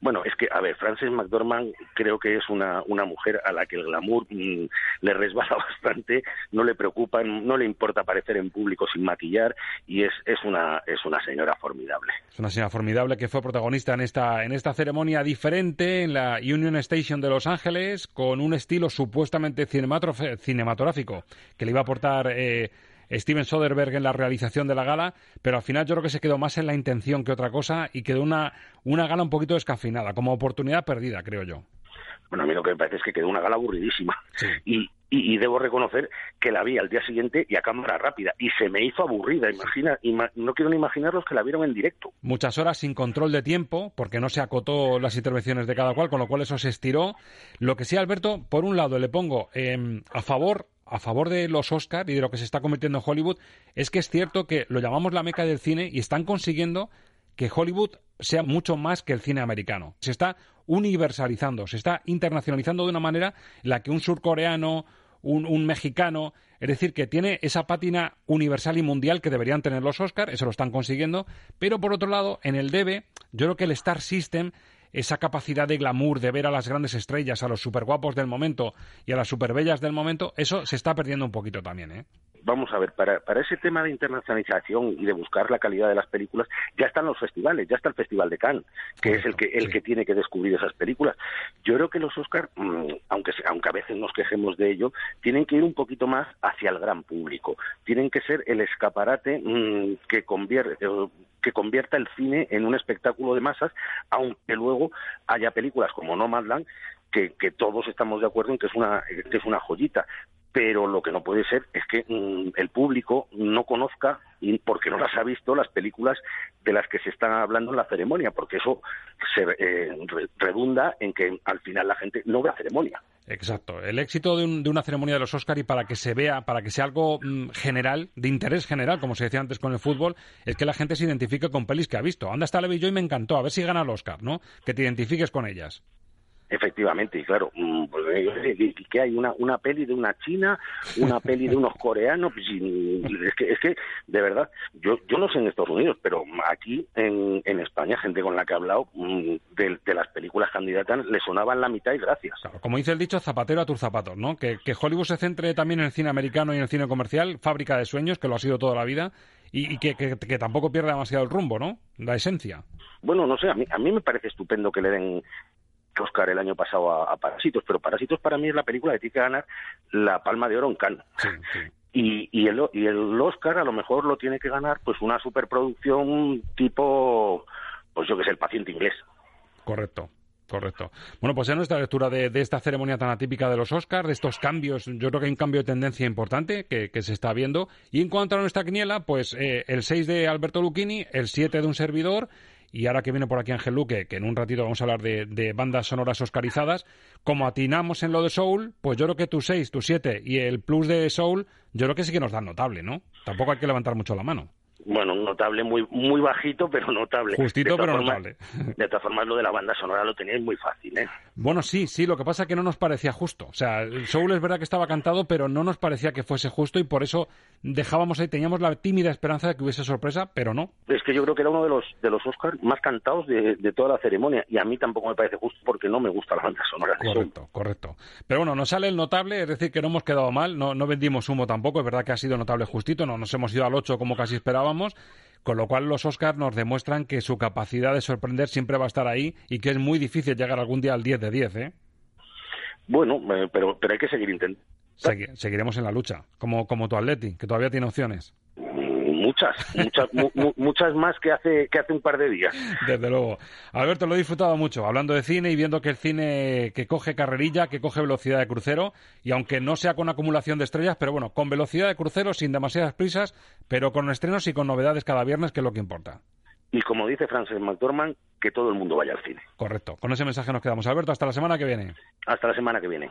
Bueno, es que, a ver, Frances McDormand creo que es una, una mujer a la que el glamour mm, le resbala bastante, no le preocupa, no le importa aparecer en público sin maquillar y es, es, una, es una señora formidable. Es una señora formidable que fue protagonista en esta, en esta ceremonia diferente en la Union Station de Los Ángeles con un estilo supuestamente cinematográfico que le iba a aportar... Eh, Steven Soderbergh en la realización de la gala, pero al final yo creo que se quedó más en la intención que otra cosa y quedó una, una gala un poquito descafinada, como oportunidad perdida, creo yo. Bueno, a mí lo que me parece es que quedó una gala aburridísima. Y, y, debo reconocer que la vi al día siguiente y a cámara rápida. Y se me hizo aburrida. Imagina, no quiero ni imaginar los que la vieron en directo. Muchas horas sin control de tiempo, porque no se acotó las intervenciones de cada cual, con lo cual eso se estiró. Lo que sí, Alberto, por un lado le pongo em, a favor a favor de los Oscar y de lo que se está convirtiendo en Hollywood es que es cierto que lo llamamos la meca del cine y están consiguiendo que Hollywood sea mucho más que el cine americano. Se está universalizando, se está internacionalizando de una manera en la que un surcoreano, un, un, mexicano, es decir, que tiene esa pátina universal y mundial que deberían tener los Oscar, eso lo están consiguiendo, pero por otro lado, en el debe, yo creo que el Star System esa capacidad de glamour, de ver a las grandes estrellas, a los superguapos del momento y a las superbellas del momento, eso se está perdiendo un poquito también, ¿eh? Vamos a ver, para, para ese tema de internacionalización y de buscar la calidad de las películas, ya están los festivales, ya está el Festival de Cannes, que es el que el que tiene que descubrir esas películas. Yo creo que los Oscars, mm, aunque aunque a veces nos quejemos de ello, tienen que ir un poquito más hacia el gran público. Tienen que ser el escaparate mm, que convierte eh, que convierta el cine en un espectáculo de masas, aunque luego haya películas como Nomadland que, que todos estamos de acuerdo en que es una que es una joyita pero lo que no puede ser es que mm, el público no conozca, porque no las ha visto, las películas de las que se está hablando en la ceremonia, porque eso se eh, redunda en que al final la gente no ve la ceremonia. Exacto. El éxito de, una ceremonia de los Oscar y para que se vea, para que sea algo mm, general, de interés general, como se decía antes con el fútbol, es que la gente se identifique con pelis que ha visto. Anda, está Levi y me encantó, a ver si gana el Oscar, ¿no? Que te identifiques con ellas. Efectivamente, y claro, mm, que hay una, una peli de una china, una peli de unos coreanos, pues, es que, es que de verdad, yo, yo no sé en Estados Unidos, pero aquí en, en España, gente con la que he hablado mm, de, de las películas candidatas, le sonaban la mitad y gracias. como dice el dicho, zapatero a tus zapatos, ¿no? Que, que Hollywood se centre también en el cine americano y en el cine comercial, fábrica de sueños, que lo ha sido toda la vida, y, que, que, tampoco pierda demasiado el rumbo, ¿no? La esencia. Bueno, no sé, a mí, a mí me parece estupendo que le den Oscar el año pasado a, Parásitos, pero Parásitos para mí es la película que tiene que ganar la Palma de Oro en Cannes. Y, y, el, y el Oscar a lo mejor lo tiene que ganar pues una superproducción tipo, pues yo que sé, el paciente inglés. Correcto. Correcto. Bueno, pues en nuestra lectura de, esta ceremonia tan atípica de los Oscars, de estos cambios, yo creo que hay un cambio de tendencia importante que, se está viendo. Y en cuanto a nuestra quiniela, pues eh, el 6 de Alberto Lucchini, el 7 de un servidor, y ahora que viene por aquí Ángel Luque, que en un ratito vamos a hablar de, bandas sonoras oscarizadas, como atinamos en lo de Soul, pues yo creo que tu 6, tu 7 y el plus de Soul, yo creo que sí que nos dan notable, ¿no? Tampoco hay que levantar mucho la mano bueno, notable muy muy bajito, pero notable. Justito, pero notable. De todas formas, lo de la banda sonora lo teníais muy fácil, ¿eh? Bueno, sí, sí, lo que pasa es que no nos parecía justo. O sea, Soul es verdad que estaba cantado, pero no nos parecía que fuese justo y por eso dejábamos ahí, teníamos la tímida esperanza de que hubiese sorpresa, pero no. Es que yo creo que era uno de los de los Oscars más cantados de, toda la ceremonia y a mí tampoco me parece justo porque no me gusta la banda sonora. correcto, correcto. Pero bueno, nos sale el notable, es decir, que no hemos quedado mal, no, no vendimos humo tampoco, es verdad que ha sido notable justito, no nos hemos ido al 8 como casi con lo cual los Oscars nos demuestran que su capacidad de sorprender siempre va a estar ahí y que es muy difícil llegar algún día al 10 de 10, ¿eh? Bueno, eh, pero, pero hay que seguir intentando. seguiremos en la lucha, como, como tu Atleti, que todavía tiene opciones muchas, muchas, muchas más que hace, que hace un par de días. Desde luego. Alberto, lo he disfrutado mucho, hablando de cine y viendo que el cine que coge carrerilla, que coge velocidad de crucero, y aunque no sea con acumulación de estrellas, pero bueno, con velocidad de crucero, sin demasiadas prisas, pero con estrenos y con novedades cada viernes, que es lo que importa. Y como dice Francis McDormand, que todo el mundo vaya al cine. Correcto. Con ese mensaje nos quedamos. Alberto, hasta la semana que viene. Hasta la semana que viene.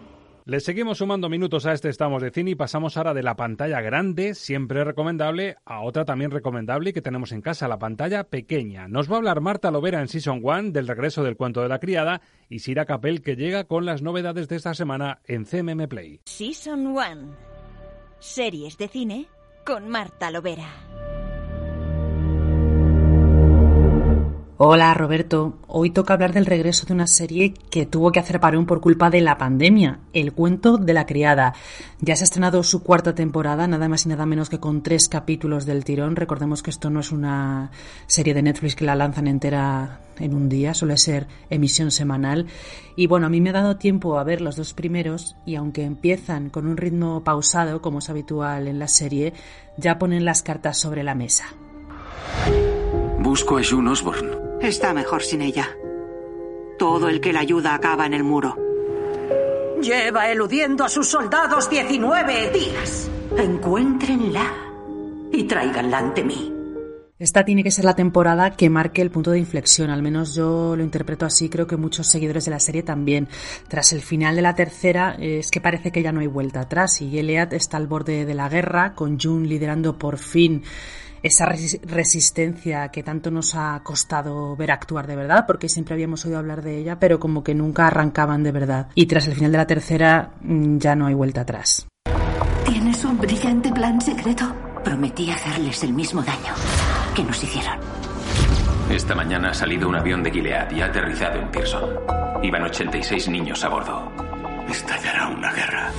Le seguimos sumando minutos a este Estamos de Cine y pasamos ahora de la pantalla grande, siempre recomendable, a otra también recomendable que tenemos en casa, la pantalla pequeña. Nos va a hablar Marta Lovera en Season 1 del regreso del cuento de la criada y Sira Capel que llega con las novedades de esta semana en CMM Play. Season 1. Series de cine con Marta Lovera. Hola Roberto, hoy toca hablar del regreso de una serie que tuvo que hacer parón por culpa de la pandemia, El cuento de la criada. Ya se ha estrenado su cuarta temporada, nada más y nada menos que con tres capítulos del tirón. Recordemos que esto no es una serie de Netflix que la lanzan entera en un día, suele ser emisión semanal. Y bueno, a mí me ha dado tiempo a ver los dos primeros y aunque empiezan con un ritmo pausado, como es habitual en la serie, ya ponen las cartas sobre la mesa. Busco a June Osborne. Está mejor sin ella. Todo el que la ayuda acaba en el muro. Lleva eludiendo a sus soldados 19 días. Encuéntrenla y tráiganla ante mí. Esta tiene que ser la temporada que marque el punto de inflexión, al menos yo lo interpreto así, creo que muchos seguidores de la serie también. Tras el final de la tercera, es que parece que ya no hay vuelta atrás y Eliad está al borde de la guerra, con June liderando por fin esa resistencia que tanto nos ha costado ver actuar de verdad, porque siempre habíamos oído hablar de ella, pero como que nunca arrancaban de verdad. Y tras el final de la tercera mm, ya no hay vuelta atrás. ¿Tienes un brillante plan secreto? Prometí hacerles el mismo daño que nos hicieron. Esta mañana ha salido un avión de Gilead y ha aterrizado en Pearson. Iban 86 niños a bordo. Estallará una guerra.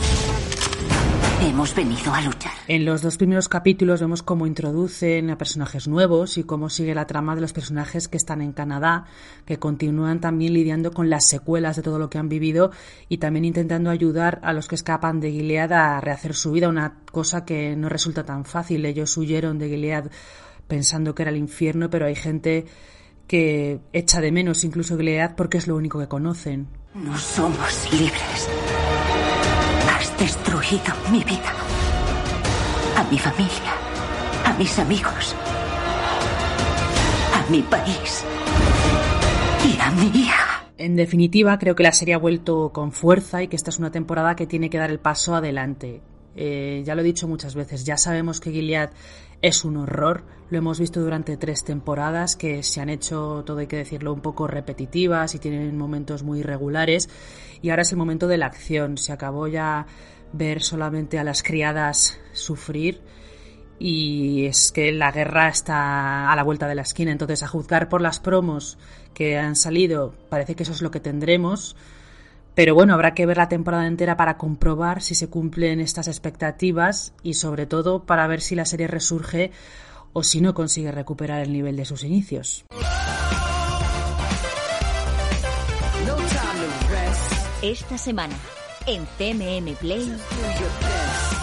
Hemos venido a luchar. En los dos primeros capítulos vemos cómo introducen a personajes nuevos y cómo sigue la trama de los personajes que están en Canadá, que continúan también lidiando con las secuelas de todo lo que han vivido y también intentando ayudar a los que escapan de Gilead a rehacer su vida, una cosa que no resulta tan fácil. Ellos huyeron de Gilead pensando que era el infierno, pero hay gente que echa de menos incluso Gilead porque es lo único que conocen. No somos libres. Destruido mi vida, a mi familia, a mis amigos, a mi país y a mi hija. En definitiva, creo que la serie ha vuelto con fuerza y que esta es una temporada que tiene que dar el paso adelante. Eh, ya lo he dicho muchas veces, ya sabemos que Gilead es un horror, lo hemos visto durante tres temporadas que se han hecho, todo hay que decirlo, un poco repetitivas y tienen momentos muy irregulares y ahora es el momento de la acción, se acabó ya ver solamente a las criadas sufrir y es que la guerra está a la vuelta de la esquina, entonces a juzgar por las promos que han salido parece que eso es lo que tendremos pero bueno, habrá que ver la temporada entera para comprobar si se cumplen estas expectativas y sobre todo para ver si la serie resurge o si no consigue recuperar el nivel de sus inicios. Esta semana, en CMM Play.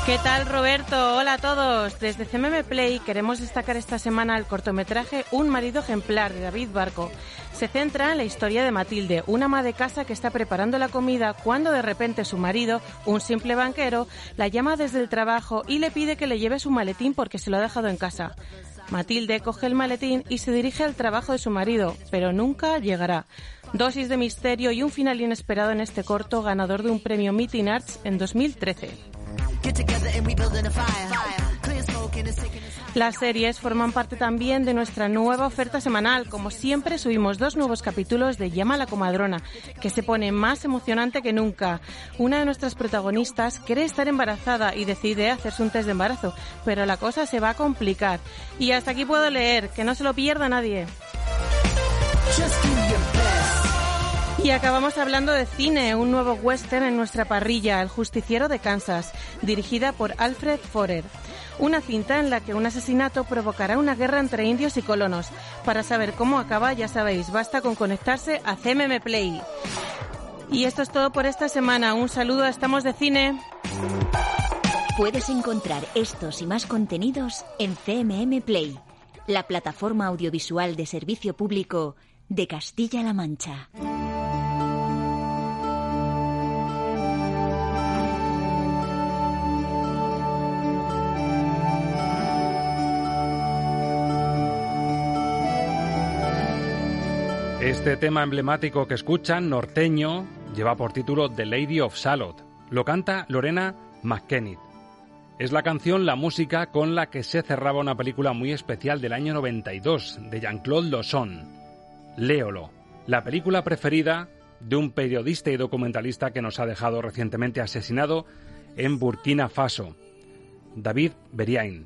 ¿Qué tal Roberto? Hola a todos. Desde CMM Play queremos destacar esta semana el cortometraje Un marido ejemplar de David Barco se centra en la historia de Matilde, una ama de casa que está preparando la comida cuando de repente su marido, un simple banquero, la llama desde el trabajo y le pide que le lleve su maletín porque se lo ha dejado en casa. Matilde coge el maletín y se dirige al trabajo de su marido, pero nunca llegará. Dosis de misterio y un final inesperado en este corto ganador de un premio Meeting Arts en 2013. Las series forman parte también de nuestra nueva oferta semanal. Como siempre, subimos dos nuevos capítulos de Llama a la comadrona, que se pone más emocionante que nunca. Una de nuestras protagonistas quiere estar embarazada y decide hacerse un test de embarazo, pero la cosa se va a complicar. Y hasta aquí puedo leer, que no se lo pierda nadie. Y acabamos hablando de cine, un nuevo western en nuestra parrilla, El justiciero de Kansas, dirigida por Alfred Forer. Una cinta en la que un asesinato provocará una guerra entre indios y colonos. Para saber cómo acaba, ya sabéis, basta con conectarse a CMM Play. Y esto es todo por esta semana. Un saludo a Estamos de Cine. Puedes encontrar estos y más contenidos en CMM Play, la plataforma audiovisual de servicio público de Castilla-La Mancha. Este tema emblemático que escuchan, norteño, lleva por título The Lady of Salot. Lo canta Lorena McKennitt. Es la canción, la música con la que se cerraba una película muy especial del año 92 de Jean-Claude Losson, Léolo, la película preferida de un periodista y documentalista que nos ha dejado recientemente asesinado en Burkina Faso, David Beriain.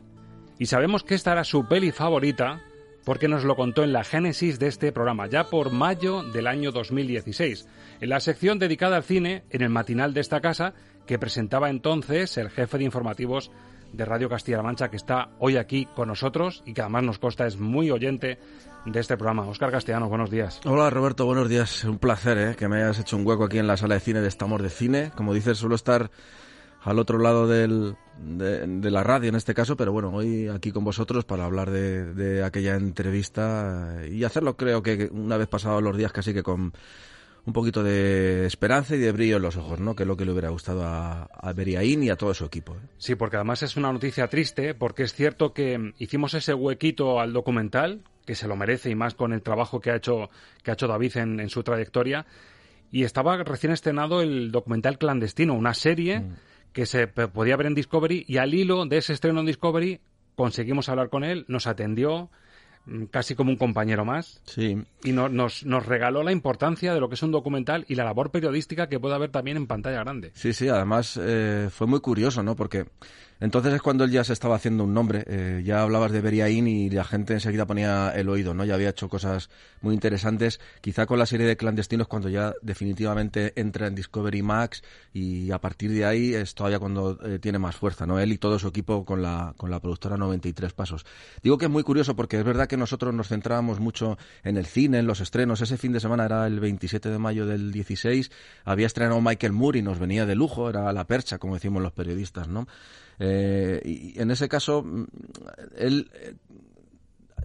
Y sabemos que esta era su peli favorita porque nos lo contó en la génesis de este programa, ya por mayo del año 2016, en la sección dedicada al cine, en el matinal de esta casa, que presentaba entonces el jefe de informativos de Radio Castilla-La Mancha, que está hoy aquí con nosotros y que además nos consta es muy oyente de este programa. Óscar Castellanos, buenos días. Hola Roberto, buenos días. Un placer ¿eh? que me hayas hecho un hueco aquí en la sala de cine de Estamos de Cine. Como dices, suelo estar al otro lado del, de, la radio en este caso, pero bueno, hoy aquí con vosotros para hablar de, aquella entrevista y hacerlo creo que una vez pasados los días casi que con un poquito de esperanza y de brillo en los ojos, ¿no? Que es lo que le hubiera gustado a, a Beriaín y a todo su equipo. ¿eh? Sí, porque además es una noticia triste, porque es cierto que hicimos ese huequito al documental, que se lo merece y más con el trabajo que ha hecho, que ha hecho David en, su trayectoria, y estaba recién estrenado el documental clandestino, una serie... Mm que se podía ver en Discovery y al hilo de ese estreno en Discovery conseguimos hablar con él, nos atendió mm, casi como un compañero más. Sí. Y nos, nos regaló la importancia de lo que es un documental y la labor periodística que puede haber también en pantalla grande. Sí, sí, además eh, fue muy curioso, ¿no? Porque entonces es cuando él ya se estaba haciendo un nombre. Eh, ya hablabas de Beriaín y la gente enseguida ponía el oído, ¿no? Ya había hecho cosas muy interesantes. Quizá con la serie de clandestinos cuando ya definitivamente entra en Discovery Max y a partir de ahí es todavía cuando eh, tiene más fuerza, ¿no? Él y todo su equipo con la, con la productora 93 Pasos. Digo que es muy curioso porque es verdad que nosotros nos centrábamos mucho en el cine, en los estrenos. Ese fin de semana era el 27 de mayo del 16. Había estrenado Michael Moore y nos venía de lujo, era la percha, como decimos los periodistas, ¿no? Eh, y en ese caso, mm, él eh,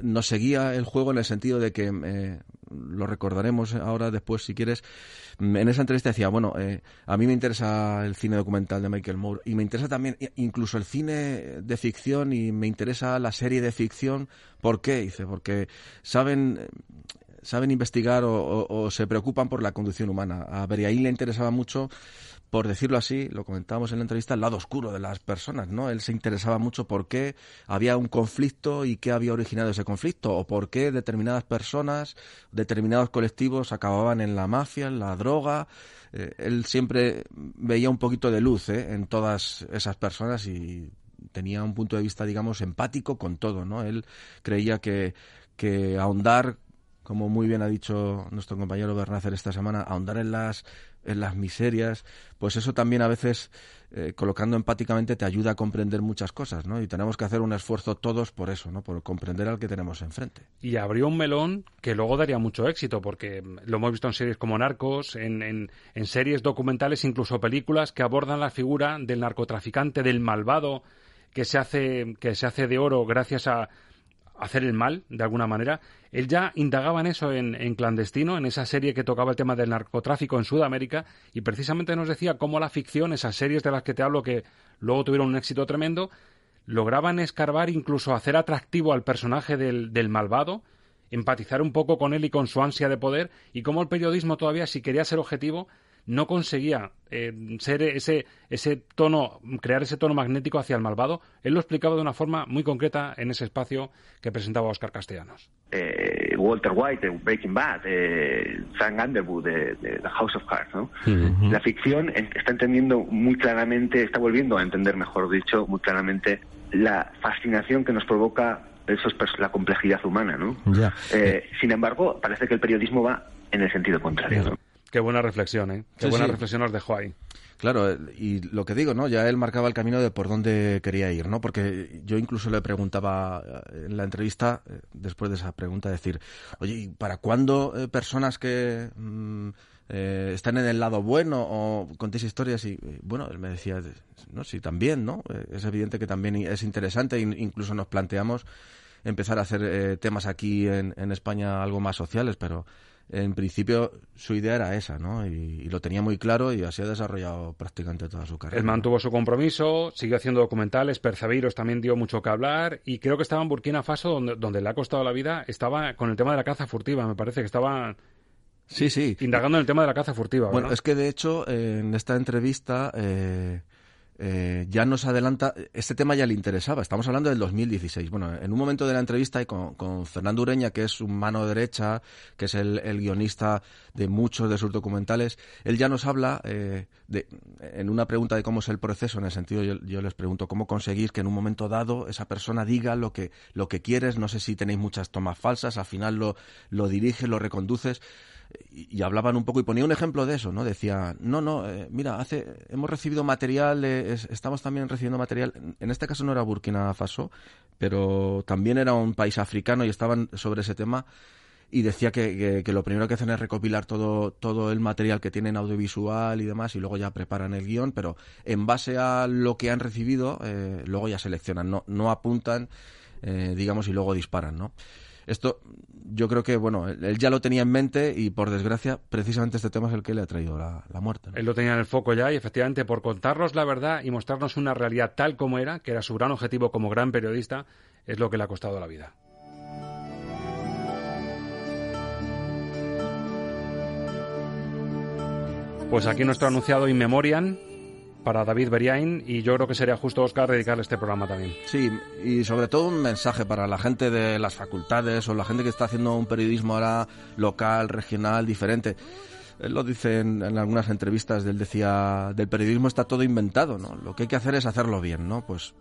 nos seguía el juego en el sentido de que eh, lo recordaremos ahora después si quieres. En esa entrevista decía, bueno, a mí me interesa el cine documental de Michael Moore y me interesa también incluso el cine de ficción y me interesa la serie de ficción. ¿Por qué? Dice, porque saben saben investigar o, se preocupan por la conducción humana. A Beriaín le interesaba mucho por decirlo así, lo comentábamos en la entrevista, el lado oscuro de las personas, ¿no? Él se interesaba mucho por qué había un conflicto y qué había originado ese conflicto, o por qué determinadas personas, determinados colectivos acababan en la mafia, en la droga. Eh, él siempre veía un poquito de luz ¿eh? en todas esas personas y tenía un punto de vista, digamos, empático con todo, ¿no? Él creía que, que ahondar como muy bien ha dicho nuestro compañero Bernácer esta semana, ahondar en las en las miserias, pues eso también a veces, eh, colocando empáticamente, te ayuda a comprender muchas cosas, ¿no? Y tenemos que hacer un esfuerzo todos por eso, ¿no? Por comprender al que tenemos enfrente. Y abrió un melón que luego daría mucho éxito, porque lo hemos visto en series como Narcos, en, en, en series documentales, incluso películas que abordan la figura del narcotraficante, del malvado, que se hace, que se hace de oro gracias a hacer el mal, de alguna manera. Él ya indagaba en eso en, clandestino, en esa serie que tocaba el tema del narcotráfico en Sudamérica, y precisamente nos decía cómo la ficción, esas series de las que te hablo que luego tuvieron un éxito tremendo, lograban escarbar, incluso hacer atractivo al personaje del, del malvado, empatizar un poco con él y con su ansia de poder, y cómo el periodismo todavía, si quería ser objetivo, no conseguía eh, ser ese, ese tono, crear ese tono magnético hacia el malvado. Él lo explicaba de una forma muy concreta en ese espacio que presentaba Oscar Castellanos. Eh, Walter White de Breaking Bad, eh, Frank Underwood de, The House of Cards. ¿no? La ficción está entendiendo muy claramente, está volviendo a entender, mejor dicho, muy claramente la fascinación que nos provoca eso es la complejidad humana, ¿no? sin embargo, parece que el periodismo va en el sentido contrario. ¿no? Qué buena reflexión, ¿eh? Qué buena reflexión nos dejó ahí. Claro, y lo que digo, ¿no? Ya él marcaba el camino de por dónde quería ir, ¿no? Porque yo incluso le preguntaba eh, en la entrevista, eh, después de esa pregunta, decir, oye, ¿para cuándo eh, personas que mm, están en el lado bueno o contéis historias? Y bueno, él me decía, no, sí, también, ¿no? es evidente que también es interesante, incluso nos planteamos empezar a hacer temas aquí en, en España algo más sociales, pero en principio su idea era esa, ¿no? Y, lo tenía muy claro y así ha desarrollado prácticamente toda su carrera. Él mantuvo su compromiso, siguió haciendo documentales, Percebeiros también dio mucho que hablar y creo que estaba en Burkina Faso, donde, donde le ha costado la vida, estaba con el tema de la caza furtiva, me parece que estaba... Sí, sí. Indagando en el tema de la caza furtiva. Bueno, es que de hecho en esta entrevista eh, eh, ya nos adelanta, este tema ya le interesaba, estamos hablando del 2016. Bueno, en un momento de la entrevista y con, Fernando Ureña, que es su mano derecha, que es el, guionista de muchos de sus documentales, él ya nos habla eh, de, en una pregunta de cómo es el proceso, en el sentido yo, les pregunto cómo conseguir que en un momento dado esa persona diga lo que, lo que quieres, no sé si tenéis muchas tomas falsas, al final lo, lo diriges, lo reconduces y, hablaban un poco y ponía un ejemplo de eso, ¿no? Decía, no, no, eh, mira, hace, hemos recibido material, estamos también recibiendo material, en este caso no era Burkina Faso, pero también era un país africano y estaban sobre ese tema y decía que, que, lo primero que hacen es recopilar todo, todo el material que tienen audiovisual y demás y luego ya preparan el guion, pero en base a lo que han recibido, eh, luego ya seleccionan, no, no apuntan, eh, digamos, y luego disparan, ¿no? Esto yo creo que, bueno, él ya lo tenía en mente y por desgracia, precisamente este tema es el que le ha traído la, muerte. Él lo tenía en el foco ya y efectivamente por contarnos la verdad y mostrarnos una realidad tal como era, que era su gran objetivo como gran periodista, es lo que le ha costado la vida. Pues aquí nuestro anunciado In Memoriam, para David Beriain y yo creo que sería justo, Oscar, dedicarle este programa también. Sí, y sobre todo un mensaje para la gente de las facultades o la gente que está haciendo un periodismo ahora local, regional, diferente. Él lo dice en, algunas entrevistas, él decía, del periodismo está todo inventado, ¿no? Lo que hay que hacer es hacerlo bien, ¿no? Pues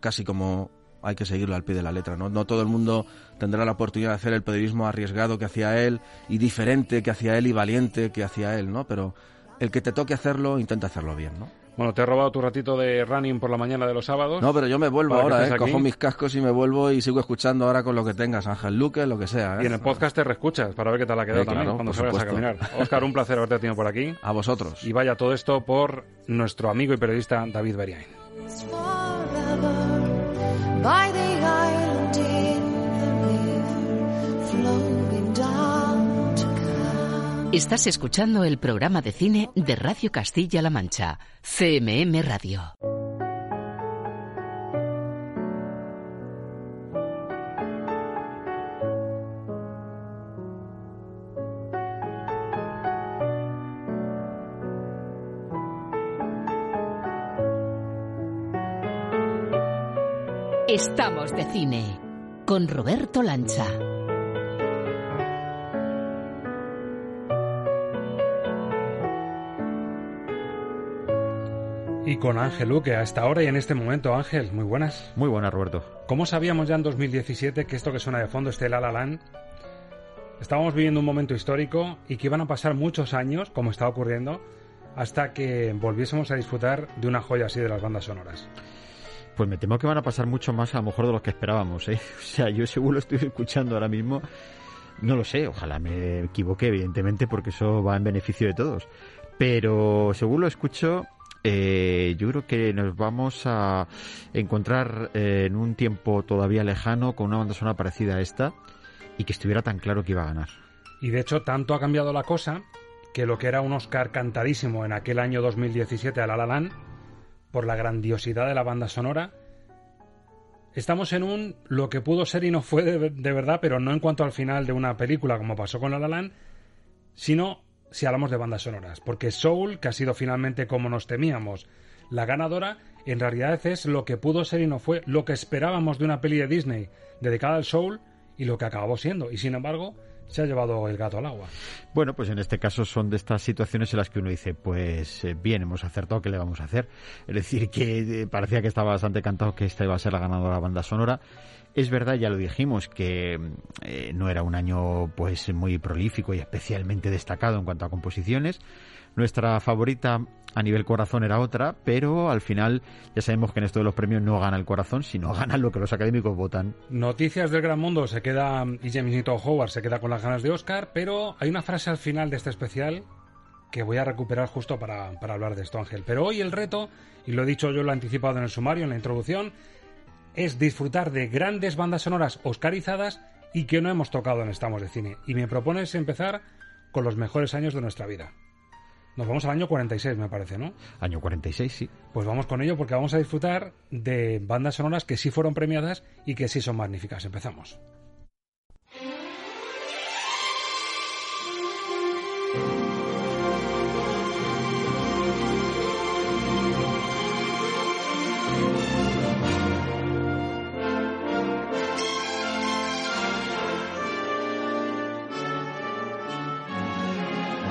casi como hay que seguirlo al pie de la letra, ¿no? No todo el mundo tendrá la oportunidad de hacer el periodismo arriesgado que hacía él y diferente que hacía él y valiente que hacía él, ¿no? Pero el que te toque hacerlo, intenta hacerlo bien, ¿no? Bueno, te he robado tu ratito de running por la mañana de los sábados. No, pero yo me vuelvo ahora, ¿eh? Cojo mis cascos y me vuelvo y sigo escuchando ahora con lo que tengas, Ángel Luque, lo que sea. ¿eh? Y en el podcast te reescuchas para ver qué tal ha quedado también cuando salgas a caminar. Oscar, un placer haberte tenido por aquí. A vosotros. Y vaya todo esto por nuestro amigo y periodista David Beriain. Estás escuchando el programa de cine de Radio Castilla-La Mancha, CMM Radio. Estamos de cine con Roberto Lancha. Y con Ángel Luque, a esta hora y en este momento. Ángel, muy buenas. Muy buenas, Roberto. ¿Cómo sabíamos ya en 2017 que esto que suena de fondo, este La La Land, estábamos viviendo un momento histórico y que iban a pasar muchos años, como está ocurriendo, hasta que volviésemos a disfrutar de una joya así de las bandas sonoras? Pues me temo que van a pasar mucho más a lo mejor de los que esperábamos, ¿eh? O sea, yo seguro estoy escuchando ahora mismo. No lo sé, ojalá me equivoque, evidentemente, porque eso va en beneficio de todos. Pero según lo escucho, eh, yo creo que nos vamos a encontrar eh, en un tiempo todavía lejano con una banda sonora parecida a esta y que estuviera tan claro que iba a ganar. Y de hecho, tanto ha cambiado la cosa que lo que era un Oscar cantadísimo en aquel año 2017 a La La Land, por la grandiosidad de la banda sonora, estamos en un lo que pudo ser y no fue de, verdad, pero no en cuanto al final de una película como pasó con La La sino si hablamos de bandas sonoras, porque Soul, que ha sido finalmente como nos temíamos, la ganadora, en realidad es lo que pudo ser y no fue lo que esperábamos de una peli de Disney dedicada al Soul y lo que acabó siendo. Y sin embargo, se ha llevado el gato al agua. Bueno, pues en este caso son de estas situaciones en las que uno dice, pues eh, bien, hemos acertado, ¿qué le vamos a hacer? Es decir, que eh, parecía que estaba bastante cantado que esta iba a ser la ganadora banda sonora es verdad, ya lo dijimos, que eh, no era un año pues muy prolífico y especialmente destacado en cuanto a composiciones. Nuestra favorita a nivel corazón era otra, pero al final ya sabemos que en esto de los premios no gana el corazón, sino gana lo que los académicos votan. Noticias del gran mundo se queda y Newton Howard se queda con las ganas de Oscar, pero hay una frase al final de este especial que voy a recuperar justo para, para hablar de esto, Ángel. Pero hoy el reto, y lo he dicho yo, lo he anticipado en el sumario, en la introducción, es disfrutar de grandes bandas sonoras oscarizadas y que no hemos tocado en Estamos de Cine. Y me propones empezar con los mejores años de nuestra vida. Nos vamos al año 46, me parece, ¿no? Año 46, sí. Pues vamos con ello porque vamos a disfrutar de bandas sonoras que sí fueron premiadas y que sí son magníficas. Empezamos.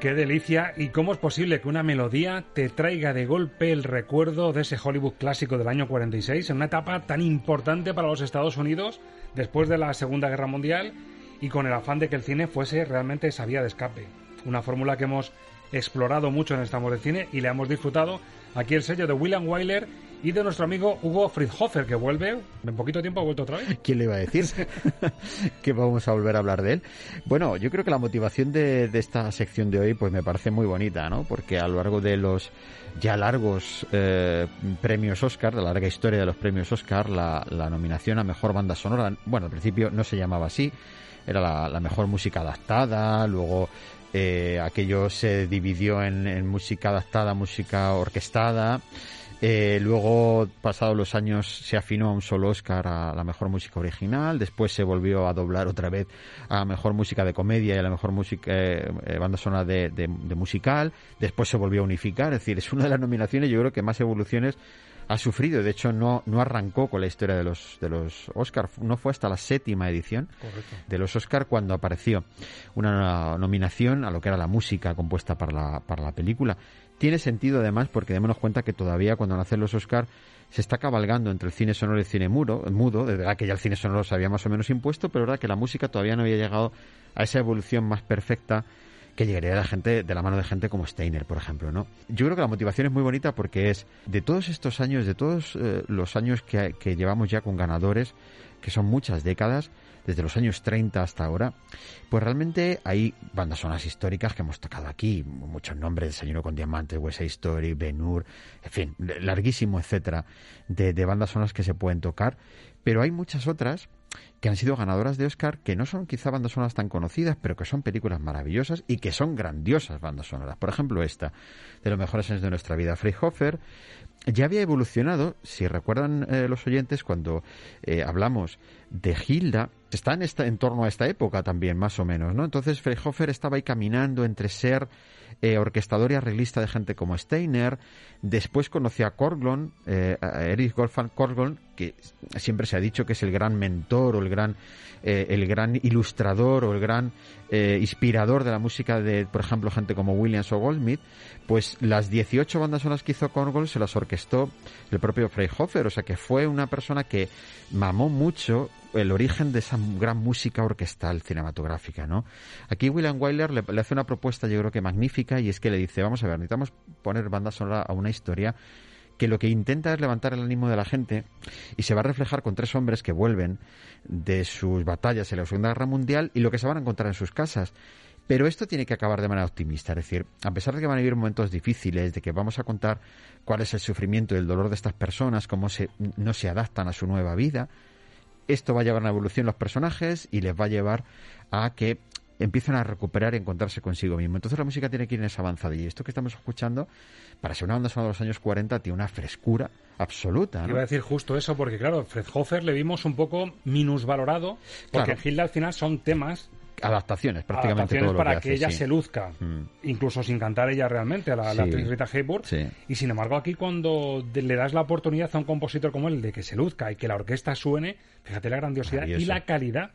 Qué delicia y cómo es posible que una melodía te traiga de golpe el recuerdo de ese Hollywood clásico del año 46 en una etapa tan importante para los Estados Unidos después de la Segunda Guerra Mundial y con el afán de que el cine fuese realmente esa vía de escape. Una fórmula que hemos explorado mucho en Estamos de Cine y le hemos disfrutado aquí el sello de William Wyler y de nuestro amigo Hugo Friedhofer, que vuelve, en poquito tiempo ha vuelto otra vez. ¿Quién le iba a decir que vamos a volver a hablar de él? Bueno, yo creo que la motivación de, esta sección de hoy pues me parece muy bonita, ¿no? Porque a lo largo de los ya largos eh, premios Oscar, de la larga historia de los premios Oscar, la, nominación a Mejor Banda Sonora, bueno, al principio no se llamaba así, era la, mejor música adaptada, luego eh, aquello se dividió en, en música adaptada, música orquestada, eh, luego, pasados los años, se afinó a un solo Oscar a la mejor música original. Después se volvió a doblar otra vez a la mejor música de comedia y a la mejor música, eh, eh, banda sonora de, musical. Después se volvió a unificar. Es decir, es una de las nominaciones, yo creo que más evoluciones ha sufrido. De hecho, no, no arrancó con la historia de los, de los Oscar. No fue hasta la séptima edición de los Oscar cuando apareció una nominación a lo que era la música compuesta para la, para la película Tiene sentido además porque démonos cuenta que todavía cuando nacen los Oscar se está cabalgando entre el cine sonoro y el cine muro, mudo, de verdad que ya el cine sonoro se había más o menos impuesto, pero verdad que la música todavía no había llegado a esa evolución más perfecta que llegaría de la gente de la mano de gente como Steiner, por ejemplo, ¿no? Yo creo que la motivación es muy bonita porque es de todos estos años, de todos eh, los años que, que llevamos ya con ganadores, que son muchas décadas, desde los años 30 hasta ahora, pues realmente hay bandas sonoras históricas que hemos tocado aquí, muchos nombres, Desayuno con Diamantes, West Side Story, Ben Hur, en fin, larguísimo, etcétera, de, de bandas sonoras que se pueden tocar, pero hay muchas otras que han sido ganadoras de Oscar, que no son quizá bandas sonoras tan conocidas, pero que son películas maravillosas y que son grandiosas bandas sonoras. Por ejemplo, esta, de los mejores años de nuestra vida, Freyhofer, ya había evolucionado, si recuerdan eh, los oyentes, cuando eh, hablamos de Hilda, está en, esta, en torno a esta época también, más o menos, ¿no? Entonces Freyhofer estaba ahí caminando entre ser eh, orquestador y arreglista de gente como Steiner, después conoció a Korglon, a Erich Wolfgang Korglon, que siempre se ha dicho que es el gran mentor o el gran, el gran ilustrador o el gran inspirador de la música de, por ejemplo, gente como Williams o Goldsmith, pues las 18 bandas sonoras que hizo Korngold se las orquestó el propio Freyhofer, o sea que fue una persona que mamó mucho el origen de esa gran música orquestal cinematográfica, ¿no? Aquí William Wyler le, hace una propuesta, yo creo que magnífica, y es que le dice, vamos a ver, necesitamos poner banda sonora a una historia que lo que intenta es levantar el ánimo de la gente y se va a reflejar con tres hombres que vuelven de sus batallas en la Segunda Guerra Mundial y lo que se van a encontrar en sus casas. Pero esto tiene que acabar de manera optimista, es decir, a pesar de que van a vivir momentos difíciles, de que vamos a contar cuál es el sufrimiento y el dolor de estas personas, cómo se, no se adaptan a su nueva vida, esto va a llevar a una evolución los personajes y les va a llevar a que empiecen a recuperar y encontrarse consigo mismo. Entonces la música tiene que ir en esa avanzada. Y esto que estamos escuchando, para ser una banda sonora de los años 40, tiene una frescura absoluta. Iba a decir justo eso, porque claro, Fred Hofer le vimos un poco minusvalorado, porque claro. Hilda al final son temas adaptaciones prácticamente adaptaciones para que, ella se luzca mm. incluso sin cantar ella realmente a la, actriz Rita Hayworth y sin embargo aquí cuando le das la oportunidad a un compositor como él de que se luzca y que la orquesta suene fíjate la grandiosidad y la calidad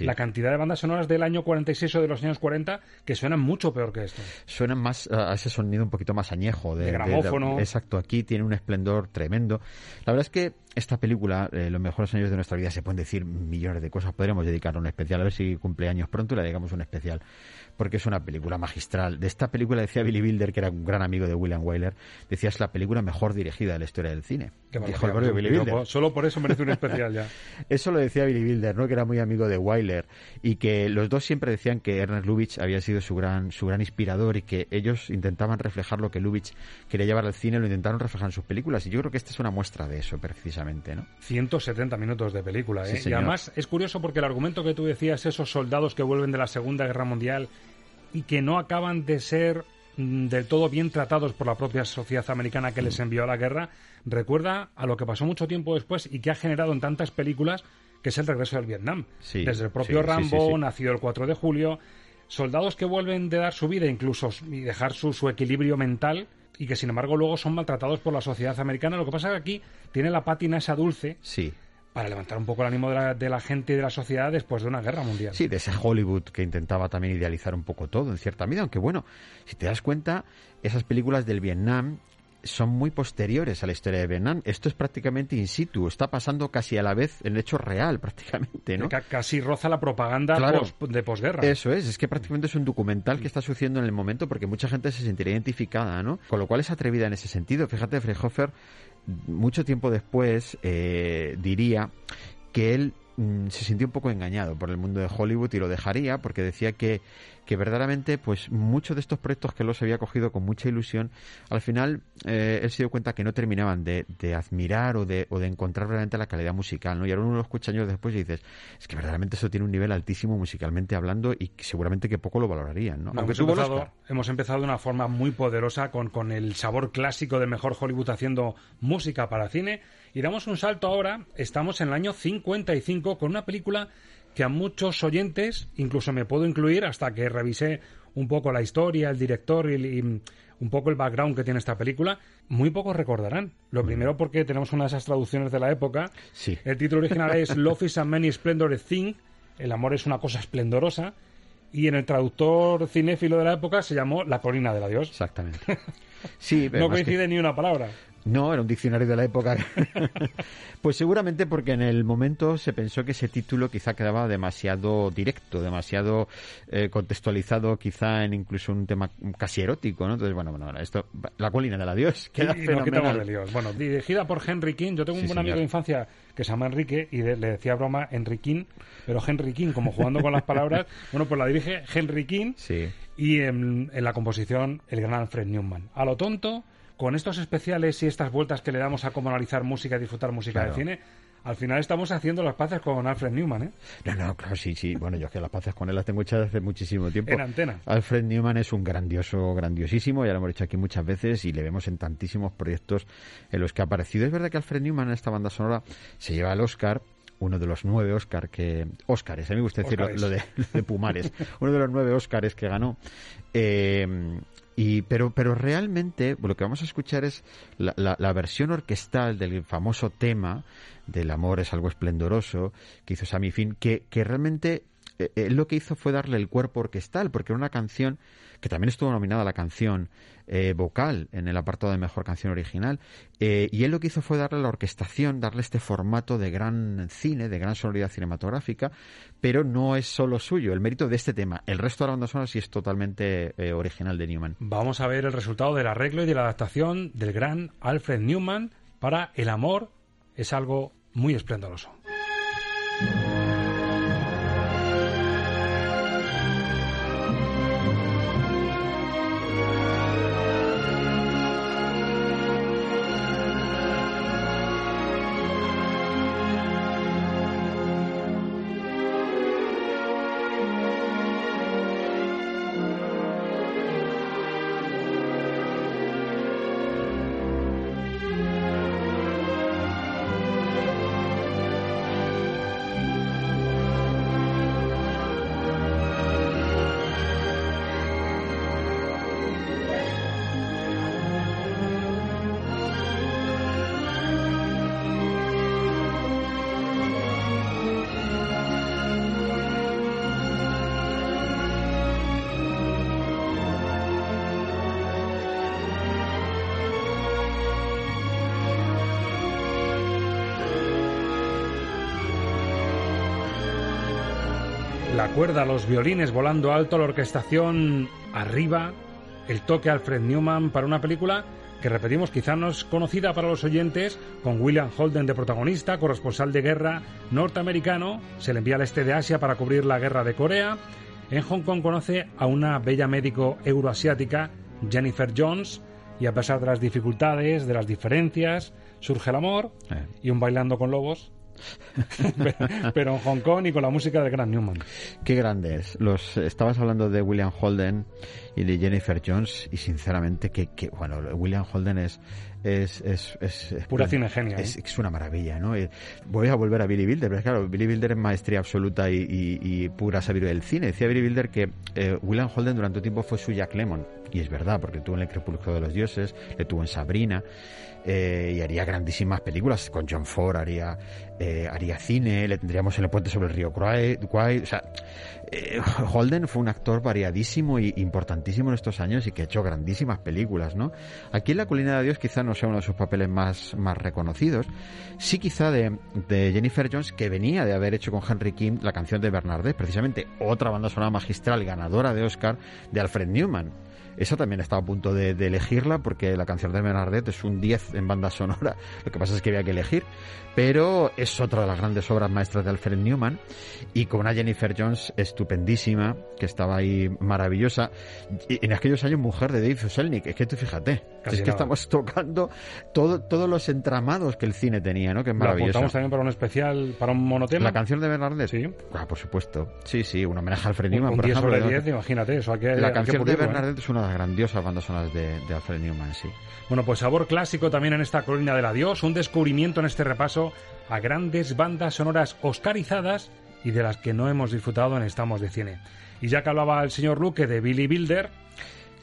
la cantidad de bandas sonoras del año 46 o de los años 40 que suenan mucho peor que esto. Suenan más a ese sonido un poquito más añejo. De, gramófono. exacto, aquí tiene un esplendor tremendo. La verdad es que esta película, eh, los mejores años de nuestra vida, se pueden decir millones de cosas. Podríamos dedicar un especial, a ver si cumple años pronto y le dedicamos un especial porque es una película magistral. De esta película decía Billy Wilder, que era un gran amigo de William Wyler, decía es la película mejor dirigida de la historia del cine. Dijo el propio Billy Wilder. Solo por eso merece un especial ya. eso lo decía Billy Wilder, ¿no? que era muy amigo de Wyler y que los dos siempre decían que Ernest Lubitsch había sido su gran, su gran inspirador y que ellos intentaban reflejar lo que Lubitsch quería llevar al cine, lo intentaron reflejar en sus películas. Y yo creo que esta es una muestra de eso, precisamente. ¿No? 170 minutos de película. ¿eh? y además es curioso porque el argumento que tú decías, esos soldados que vuelven de la Segunda Guerra Mundial y que no acaban de ser mm, del todo bien tratados por la propia sociedad americana que les mm. envió a la guerra, recuerda a lo que pasó mucho tiempo después y que ha generado en tantas películas, que es el regreso del Vietnam. Desde el propio Rambo, nacido el 4 de julio, soldados que vuelven de dar su vida incluso y dejar su, su equilibrio mental y que sin embargo luego son maltratados por la sociedad americana. Lo que pasa es que aquí tiene la pátina esa dulce. Sí para levantar un poco el ánimo de la, de la, gente y de la sociedad después de una guerra mundial. Sí, de ese Hollywood que intentaba también idealizar un poco todo, en cierta medida, aunque bueno, si te das cuenta, esas películas del Vietnam son muy posteriores a la historia de Vietnam. Esto es prácticamente in situ, está pasando casi a la vez el hecho real, prácticamente, ¿no? casi roza la propaganda de posguerra. Eso es, es que prácticamente es un documental que está sucediendo en el momento porque mucha gente se sentiría identificada, ¿no? Con lo cual es atrevida en ese sentido. Fíjate, Freyhofer mucho tiempo después eh, diría que él mm, se sintió un poco engañado por el mundo de Hollywood y lo dejaría porque decía que que verdaderamente pues muchos de estos proyectos que los había cogido con mucha ilusión, al final eh, él se dio cuenta que no terminaban de, admirar o de, o de encontrar realmente la calidad musical, ¿no? Y ahora uno lo escucha años después y dices, es que verdaderamente eso tiene un nivel altísimo musicalmente hablando y seguramente que poco lo valorarían, ¿no? Aunque hemos empezado, hemos empezado de una forma muy poderosa con, con el sabor clásico de mejor Hollywood haciendo música para cine y damos un salto ahora, estamos en el año 55 con una película que a muchos oyentes, incluso me puedo incluir hasta que revisé un poco la historia, el director y, un poco el background que tiene esta película, muy pocos recordarán. Lo mm. primero porque tenemos una de esas traducciones de la época. El título original es Love is a Many Splendor Thing, el amor es una cosa esplendorosa, y en el traductor cinéfilo de la época se llamó La colina del adiós. Exactamente. Sí, no coincide ni una palabra. No, era un diccionario de la época. pues seguramente porque en el momento se pensó que ese título quizá quedaba demasiado directo, demasiado eh, contextualizado, quizá en incluso un tema casi erótico, ¿no? Entonces, bueno, bueno, esto, La colina del adiós, queda y, fenomenal. Dios. Bueno, dirigida por Henry King. Yo tengo un buen amigo de infancia que se llama Enrique y le decía broma Enriquín, pero Henry King, como jugando con las palabras, bueno, pues la dirige Henry King sí. y en, en la composición el gran Alfred Newman. A lo tonto con estos especiales y estas vueltas que le damos a cómo analizar música y disfrutar música de cine, al final estamos haciendo las paces con Alfred Newman, ¿eh? No, no, claro, sí, sí. Bueno, yo es que las paces con él las tengo hechas desde muchísimo tiempo. En antena. Alfred Newman es un grandioso, grandiosísimo, ya lo hemos dicho aquí muchas veces y le vemos en tantísimos proyectos en los que ha aparecido. Es verdad que Alfred Newman en esta banda sonora se lleva el Oscar uno de los nueve Oscar que Óscares, a mí me gusta decir lo, de, Pumares, uno de los nueve Óscares que ganó. Eh, y, pero, pero realmente lo que vamos a escuchar es la, la, versión orquestal del famoso tema del amor es algo esplendoroso que hizo Sammy Finn, que, que realmente eh, él lo que hizo fue darle el cuerpo orquestal, porque era una canción que también estuvo nominada la canción eh, vocal en el apartado de mejor canción original. Eh, y él lo que hizo fue darle la orquestación, darle este formato de gran cine, de gran sonoridad cinematográfica, pero no es solo suyo el mérito de este tema. El resto de la banda sonora sí es totalmente eh, original de Newman. Vamos a ver el resultado del arreglo y de la adaptación del gran Alfred Newman para El amor es algo muy esplendoroso. La cuerda, los violines volando alto, la orquestación arriba, el toque Alfred Newman para una película que repetimos quizá no es conocida para los oyentes, con William Holden de protagonista, corresponsal de guerra norteamericano, se le envía al este de Asia para cubrir la guerra de Corea. En Hong Kong conoce a una bella médico euroasiática, Jennifer Jones, y a pesar de las dificultades, de las diferencias, surge el amor Eh. y un bailando con lobos pero en Hong Kong y con la música de Gran Newman. Qué grande es. Los, estabas hablando de William Holden y de Jennifer Jones y sinceramente que, que bueno, William Holden es es, es, es, es Pura cinegenia, Es, ¿eh? es una maravilla, ¿no? Y voy a volver a Billy Wilder, pero claro, Billy Wilder es maestría absoluta y, y, y pura sabiduría del cine. Decía Billy Wilder que eh, William Holden durante un tiempo fue su Jack Lemmon. Y es verdad, porque tuvo en El Crepúsculo de los Dioses, le tuvo en Sabrina, eh, y haría grandísimas películas. Con John Ford haría, eh, haría cine, le tendríamos en El Puente sobre el Río Kwai. O sea, eh, Holden fue un actor variadísimo y importantísimo en estos años y que ha hecho grandísimas películas, ¿no? Aquí en La Colina de Dios quizá no sea uno de sus papeles más, más reconocidos. Sí quizá de, de Jennifer Jones, que venía de haber hecho con Henry King la canción de Bernadette, precisamente otra banda sonora magistral ganadora de Oscar de Alfred Newman. Esa también estaba a punto de, de, elegirla porque la canción de Bernadette es un 10 en banda sonora. Lo que pasa es que había que elegir. Pero es otra de las grandes obras maestras de Alfred Newman. Y con una Jennifer Jones estupendísima, que estaba ahí maravillosa. Y en aquellos años mujer de Dave Selnick. Es que tú fíjate. Casi es que nada. estamos tocando todo, todos los entramados que el cine tenía, ¿no? Que es Lo maravilloso. apuntamos también para un especial, para un monotema. La canción de Bernadette. Sí. Ah, por supuesto. Sí, sí, un homenaje a Alfred Newman, un por 10 ejemplo. sobre de- 10, imagínate eso. La canción de ¿eh? Bernadette es una de las grandiosas bandas sonoras de, de Alfred Newman, sí. Bueno, pues sabor clásico también en esta colina del adiós, un descubrimiento en este repaso a grandes bandas sonoras oscarizadas y de las que no hemos disfrutado en Estamos de Cine. Y ya que hablaba el señor Luque de Billy Wilder,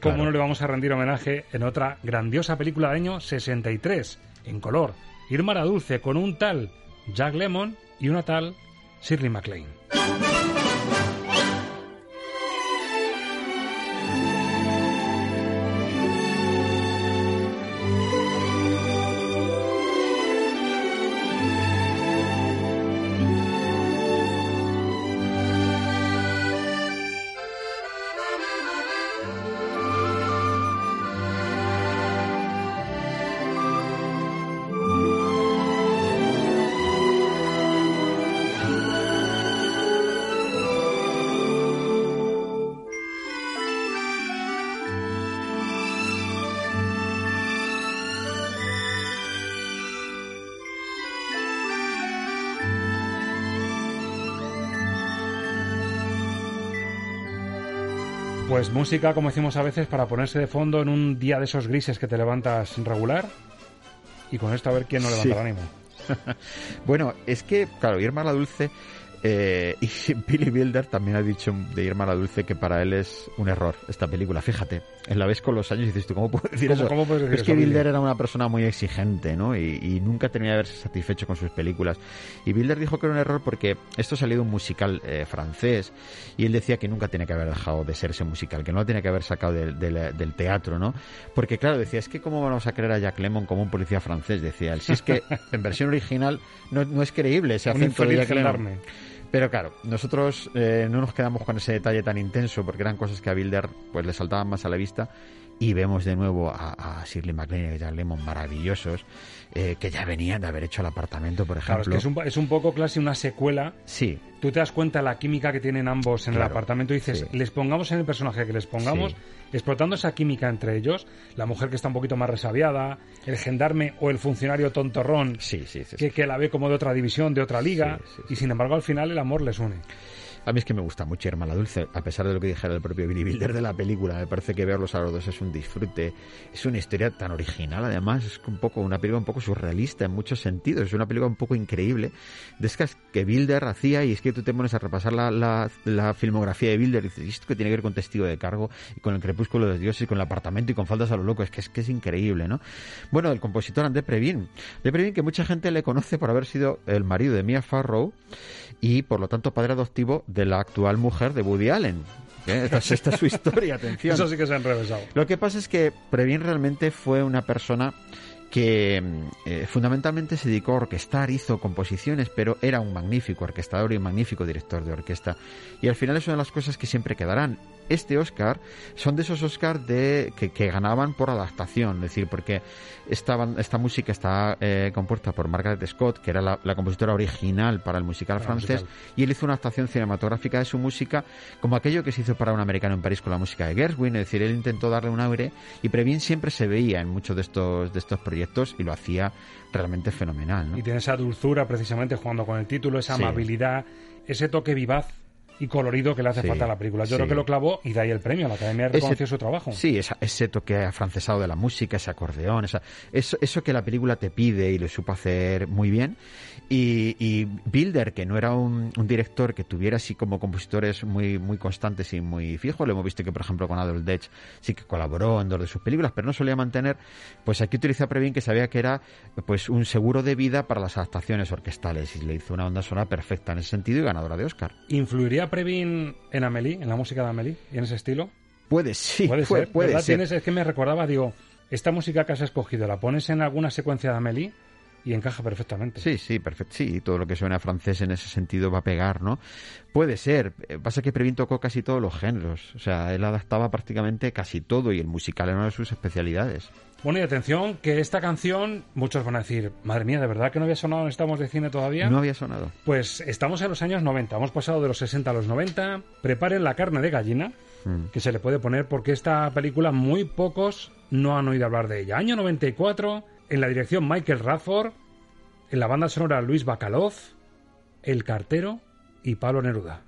¿cómo Claro. no le vamos a rendir homenaje en otra grandiosa película del año 63, en color? Irma la Dulce con un tal Jack Lemmon y una tal Shirley MacLaine. Pues música, como decimos a veces, para ponerse de fondo en un día de esos grises que te levantas regular. Y con esto a ver quién no levanta Sí. el ánimo. bueno, es que, claro, Irma la Dulce eh, y Billy Wilder también ha dicho de Irma la Dulce que para él es un error esta película. Fíjate, la ves con los años y dices tú, ¿cómo puedo decir ¿Cómo- eso? cómo puedes decir es eso, que Billy? Wilder era una persona muy exigente, ¿no? Y, y nunca termina de verse satisfecho con sus películas. Y Wilder dijo que era un error porque esto ha salido de un musical eh, francés y él decía que nunca tiene que haber dejado de ser ese musical, que no lo tiene que haber sacado del, del- del teatro, ¿no? Porque claro, decía, es que cómo vamos a creer a Jack Lemmon como un policía francés, decía él. Si es que en versión original no, no es creíble ese acento de Jack Lemmon. Pero claro, nosotros eh, no nos quedamos con ese detalle tan intenso porque eran cosas que a Bilder pues le saltaban más a la vista y vemos de nuevo a, a Shirley MacLaine y a Jack Lemmon maravillosos eh, que ya venían de haber hecho el apartamento, por Claro, ejemplo. es que es un, es un poco casi una secuela. Sí, Tú te das cuenta la química que tienen ambos en el Claro, apartamento y dices, les pongamos en el personaje que les pongamos, Sí. explotando esa química entre ellos, la mujer que está un poquito más resabiada, el gendarme o el funcionario tontorrón que, que la ve como de otra división, de otra liga, y sin embargo al final el amor les une. A mí es que me gusta mucho Irma la Dulce, a pesar de lo que dijera el propio Billy Wilder de la película. Me parece que verlos a los dos es un disfrute. Es una historia tan original, además. Es un poco una película un poco surrealista en muchos sentidos. Es una película un poco increíble. De esas que Wilder hacía, y es que tú te pones a repasar la, la, filmografía de Wilder y dices, ¿y esto que tiene que ver con Testigo de Cargo, y con El Crepúsculo de los Dioses, y con el apartamento, y con Faltas a lo loco? Es que es, que es increíble, ¿no? Bueno, el compositor André Previn. André Previn, que mucha gente le conoce por haber sido el marido de Mia Farrow y por lo tanto padre adoptivo de la actual mujer de Woody Allen. ¿Eh? Esta, es- esta es su historia, atención. Eso sí que se han revesado. Lo que pasa es que Previn realmente fue una persona que mm, eh, fundamentalmente se dedicó a orquestar, hizo composiciones, pero era un magnífico orquestador y un magnífico director de orquesta. Y al final es una de las cosas que siempre quedarán. Este Oscar son de esos Oscars de, que, que ganaban por adaptación, es decir, porque esta, esta música está eh, compuesta por Margaret Scott, que era la, la compositora original para el musical Para el francés, musical. y él hizo una adaptación cinematográfica de su música como aquello que se hizo para un americano en París con la música de Gershwin, es decir, él intentó darle un aire y Previn siempre se veía en muchos de estos de estos proyectos y lo hacía realmente fenomenal, ¿no? Y tiene esa dulzura precisamente jugando con el título, esa Sí. amabilidad, ese toque vivaz y colorido que le hace Sí, falta a la película. Yo sí. creo que lo clavó y de ahí el premio. La Academia reconoció su trabajo. Sí, esa- ese toque afrancesado de la música, ese acordeón, esa, eso, eso que la película te pide y lo supo hacer muy bien. Y, y Bilder, que no era un, un director que tuviera así como compositores muy, muy constantes y muy fijos, lo hemos visto que, por ejemplo, con Adolf Dech sí que colaboró en dos de sus películas, pero no solía mantener, pues aquí utiliza Previn que sabía que era pues un seguro de vida para las adaptaciones orquestales y le hizo una onda sonora perfecta en ese sentido y ganadora de Oscar. ¿Influiría Previn en Amélie, en la música de Amélie y en ese estilo? Puede, sí, puede puede- ser. puede ser. Tienes- es que me recordaba, digo, esta música que has escogido, la pones en alguna secuencia de Amélie y encaja perfectamente. Sí, sí, perfecto. Sí, todo lo que suena francés en ese sentido va a pegar, ¿no? Puede ser. Eh, Pasa que Previn tocó casi todos los géneros. O sea, él adaptaba prácticamente casi todo y el musical era una de sus especialidades. Bueno, y atención, que esta canción, muchos van a decir, madre mía, ¿de verdad que no había sonado en Estamos de Cine todavía? No había sonado. Pues estamos en los años 90, hemos pasado de los 60 a los 90. Preparen la carne de gallina, Mm. que se le puede poner, porque esta película muy pocos no han oído hablar de ella. Año 94, en la dirección Michael Radford, en la banda sonora Luis Bacalov, El Cartero y Pablo Neruda.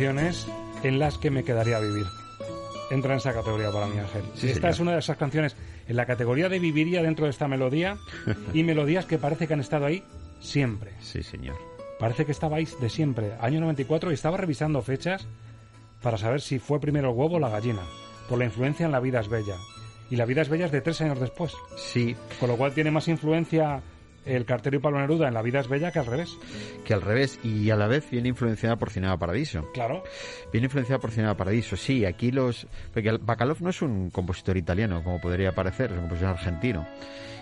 Canciones en las que me quedaría a vivir. Entra en esa categoría para mí, Ángel. Sí, esta señor. es una de esas canciones en la categoría de viviría dentro de esta melodía y melodías que parece que han estado ahí siempre. Sí, señor. Parece que estabais de siempre. Año 94 y estaba revisando fechas para saber si fue primero el huevo o la gallina. por la influencia en La vida es bella. Y La vida es bella es de tres años después. Sí. Con lo cual tiene más influencia el cartero y Pablo Neruda en La vida es bella que al revés. Que al revés, y a la vez viene influenciada por Cinema Paradiso. Claro. Viene influenciada por Cinema Paradiso, sí, aquí los... Porque Bacalov no es un compositor italiano, como podría parecer, es un compositor argentino.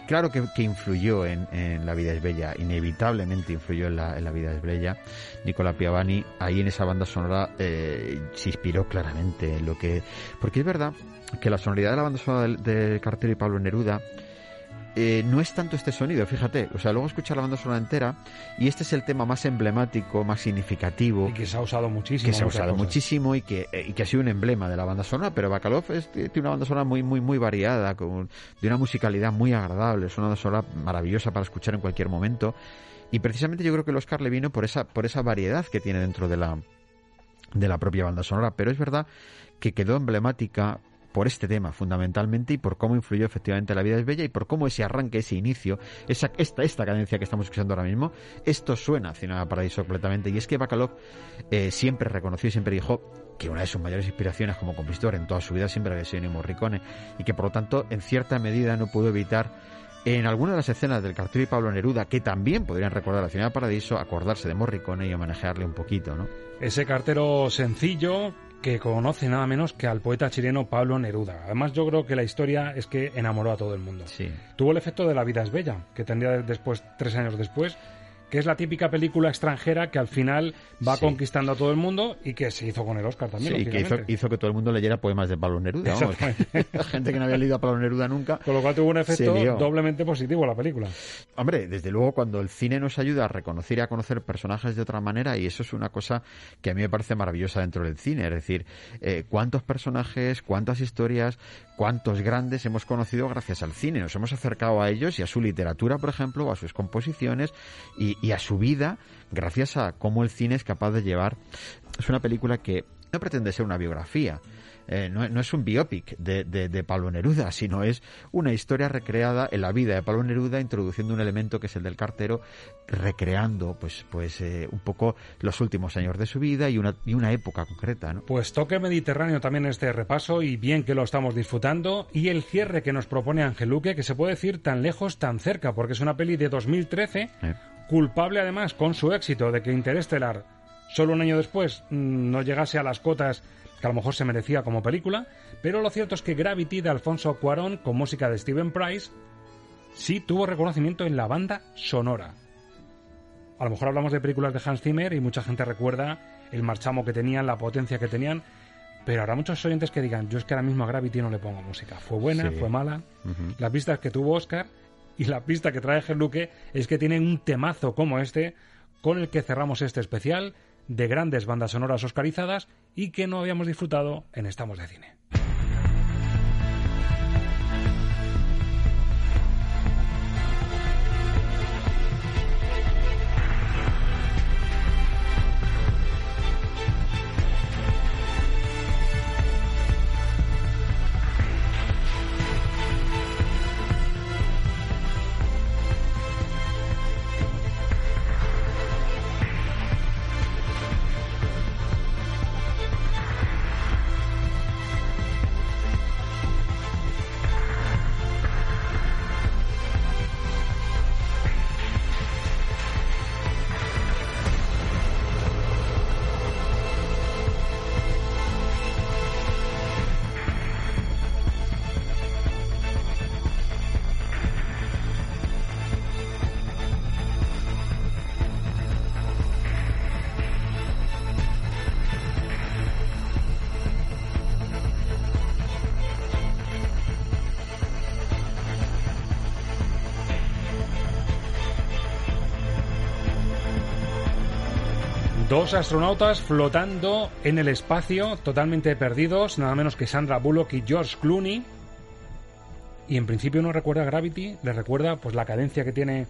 Claro que, influyó en, La vida es bella, inevitablemente influyó en La, vida es bella. Nicola Piavani, ahí en esa banda sonora, eh, se inspiró claramente en lo que... Porque es verdad que la sonoridad de la banda sonora de, de Cartero y Pablo Neruda eh, no es tanto este sonido, fíjate. O sea, luego escuchar la banda sonora entera y este es el tema más emblemático, más significativo. Y que se ha usado muchísimo. Que se ha usado muchísimo y que, eh, y que ha sido un emblema de la banda sonora. Pero Bacalov tiene una banda sonora muy, muy, muy variada, con, de una musicalidad muy agradable. Es una banda sonora maravillosa para escuchar en cualquier momento. Y precisamente yo creo que el Oscar le vino por esa, por esa variedad que tiene dentro de la, de la propia banda sonora. Pero es verdad que quedó emblemática por este tema fundamentalmente y por cómo influyó efectivamente la vida es bella y por cómo ese arranque, ese inicio, esa, esta, esta cadencia que estamos escuchando ahora mismo, esto suena a Cinema Paradiso completamente. Y es que Bacalov eh, siempre reconoció y siempre dijo que una de sus mayores inspiraciones como compositor en toda su vida siempre había sido Morricone y que por lo tanto en cierta medida no pudo evitar en algunas de las escenas del cartel y Pablo Neruda, que también podrían recordar a Cinema Paradiso, acordarse de Morricone y homenajearle un poquito, ¿no? Ese cartero sencillo que conoce nada menos que al poeta chileno Pablo Neruda. Además, yo creo que la historia es que enamoró a todo el mundo. Sí. Tuvo el efecto de La vida es bella, que tendría después, tres años después, que es la típica película extranjera que al final va conquistando a todo el mundo y que se hizo con el Oscar también. Sí, y que hizo, que todo el mundo leyera poemas de Pablo Neruda. La gente que no había leído a Pablo Neruda nunca. Con lo cual tuvo un efecto doblemente positivo la película. Hombre, desde luego cuando el cine nos ayuda a reconocer y a conocer personajes de otra manera, y eso es una cosa que a mí me parece maravillosa dentro del cine, es decir, eh, cuántos personajes, cuántas historias, cuántos grandes hemos conocido gracias al cine. Nos hemos acercado a ellos y a su literatura, por ejemplo, a sus composiciones y, y a su vida gracias a cómo el cine es capaz de llevar. Es una película que no pretende ser una biografía, eh, no, es un biopic de, de, Pablo Neruda, sino es una historia recreada en la vida de Pablo Neruda, introduciendo un elemento que es el del cartero, recreando pues, pues eh, un poco los últimos años de su vida y una, y una época concreta. ¿no? Pues toque mediterráneo también este repaso y bien que lo estamos disfrutando. Y el cierre que nos propone Angeluque, que se puede decir tan lejos, tan cerca, porque es una peli de 2013, culpable además con su éxito de que Interestelar solo un año después mm, no llegase a las cotas que a lo mejor se merecía como película, pero lo cierto es que Gravity de Alfonso Cuarón, con música de Steven Price, sí tuvo reconocimiento en la banda sonora. A lo mejor hablamos de películas de Hans Zimmer y mucha gente recuerda el marchamo que tenían, la potencia que tenían, pero habrá muchos oyentes que digan, yo es que ahora mismo a Gravity no le pongo música. Fue buena, fue mala. Las pistas que tuvo Oscar y la pista que trae Luque es que tienen un temazo como este con el que cerramos este especial de grandes bandas sonoras oscarizadas y que no habíamos disfrutado en Estamos de Cine. Dos astronautas flotando en el espacio, totalmente perdidos, nada menos que Sandra Bullock y George Clooney. Y en principio no recuerda Gravity, le recuerda pues la cadencia que tiene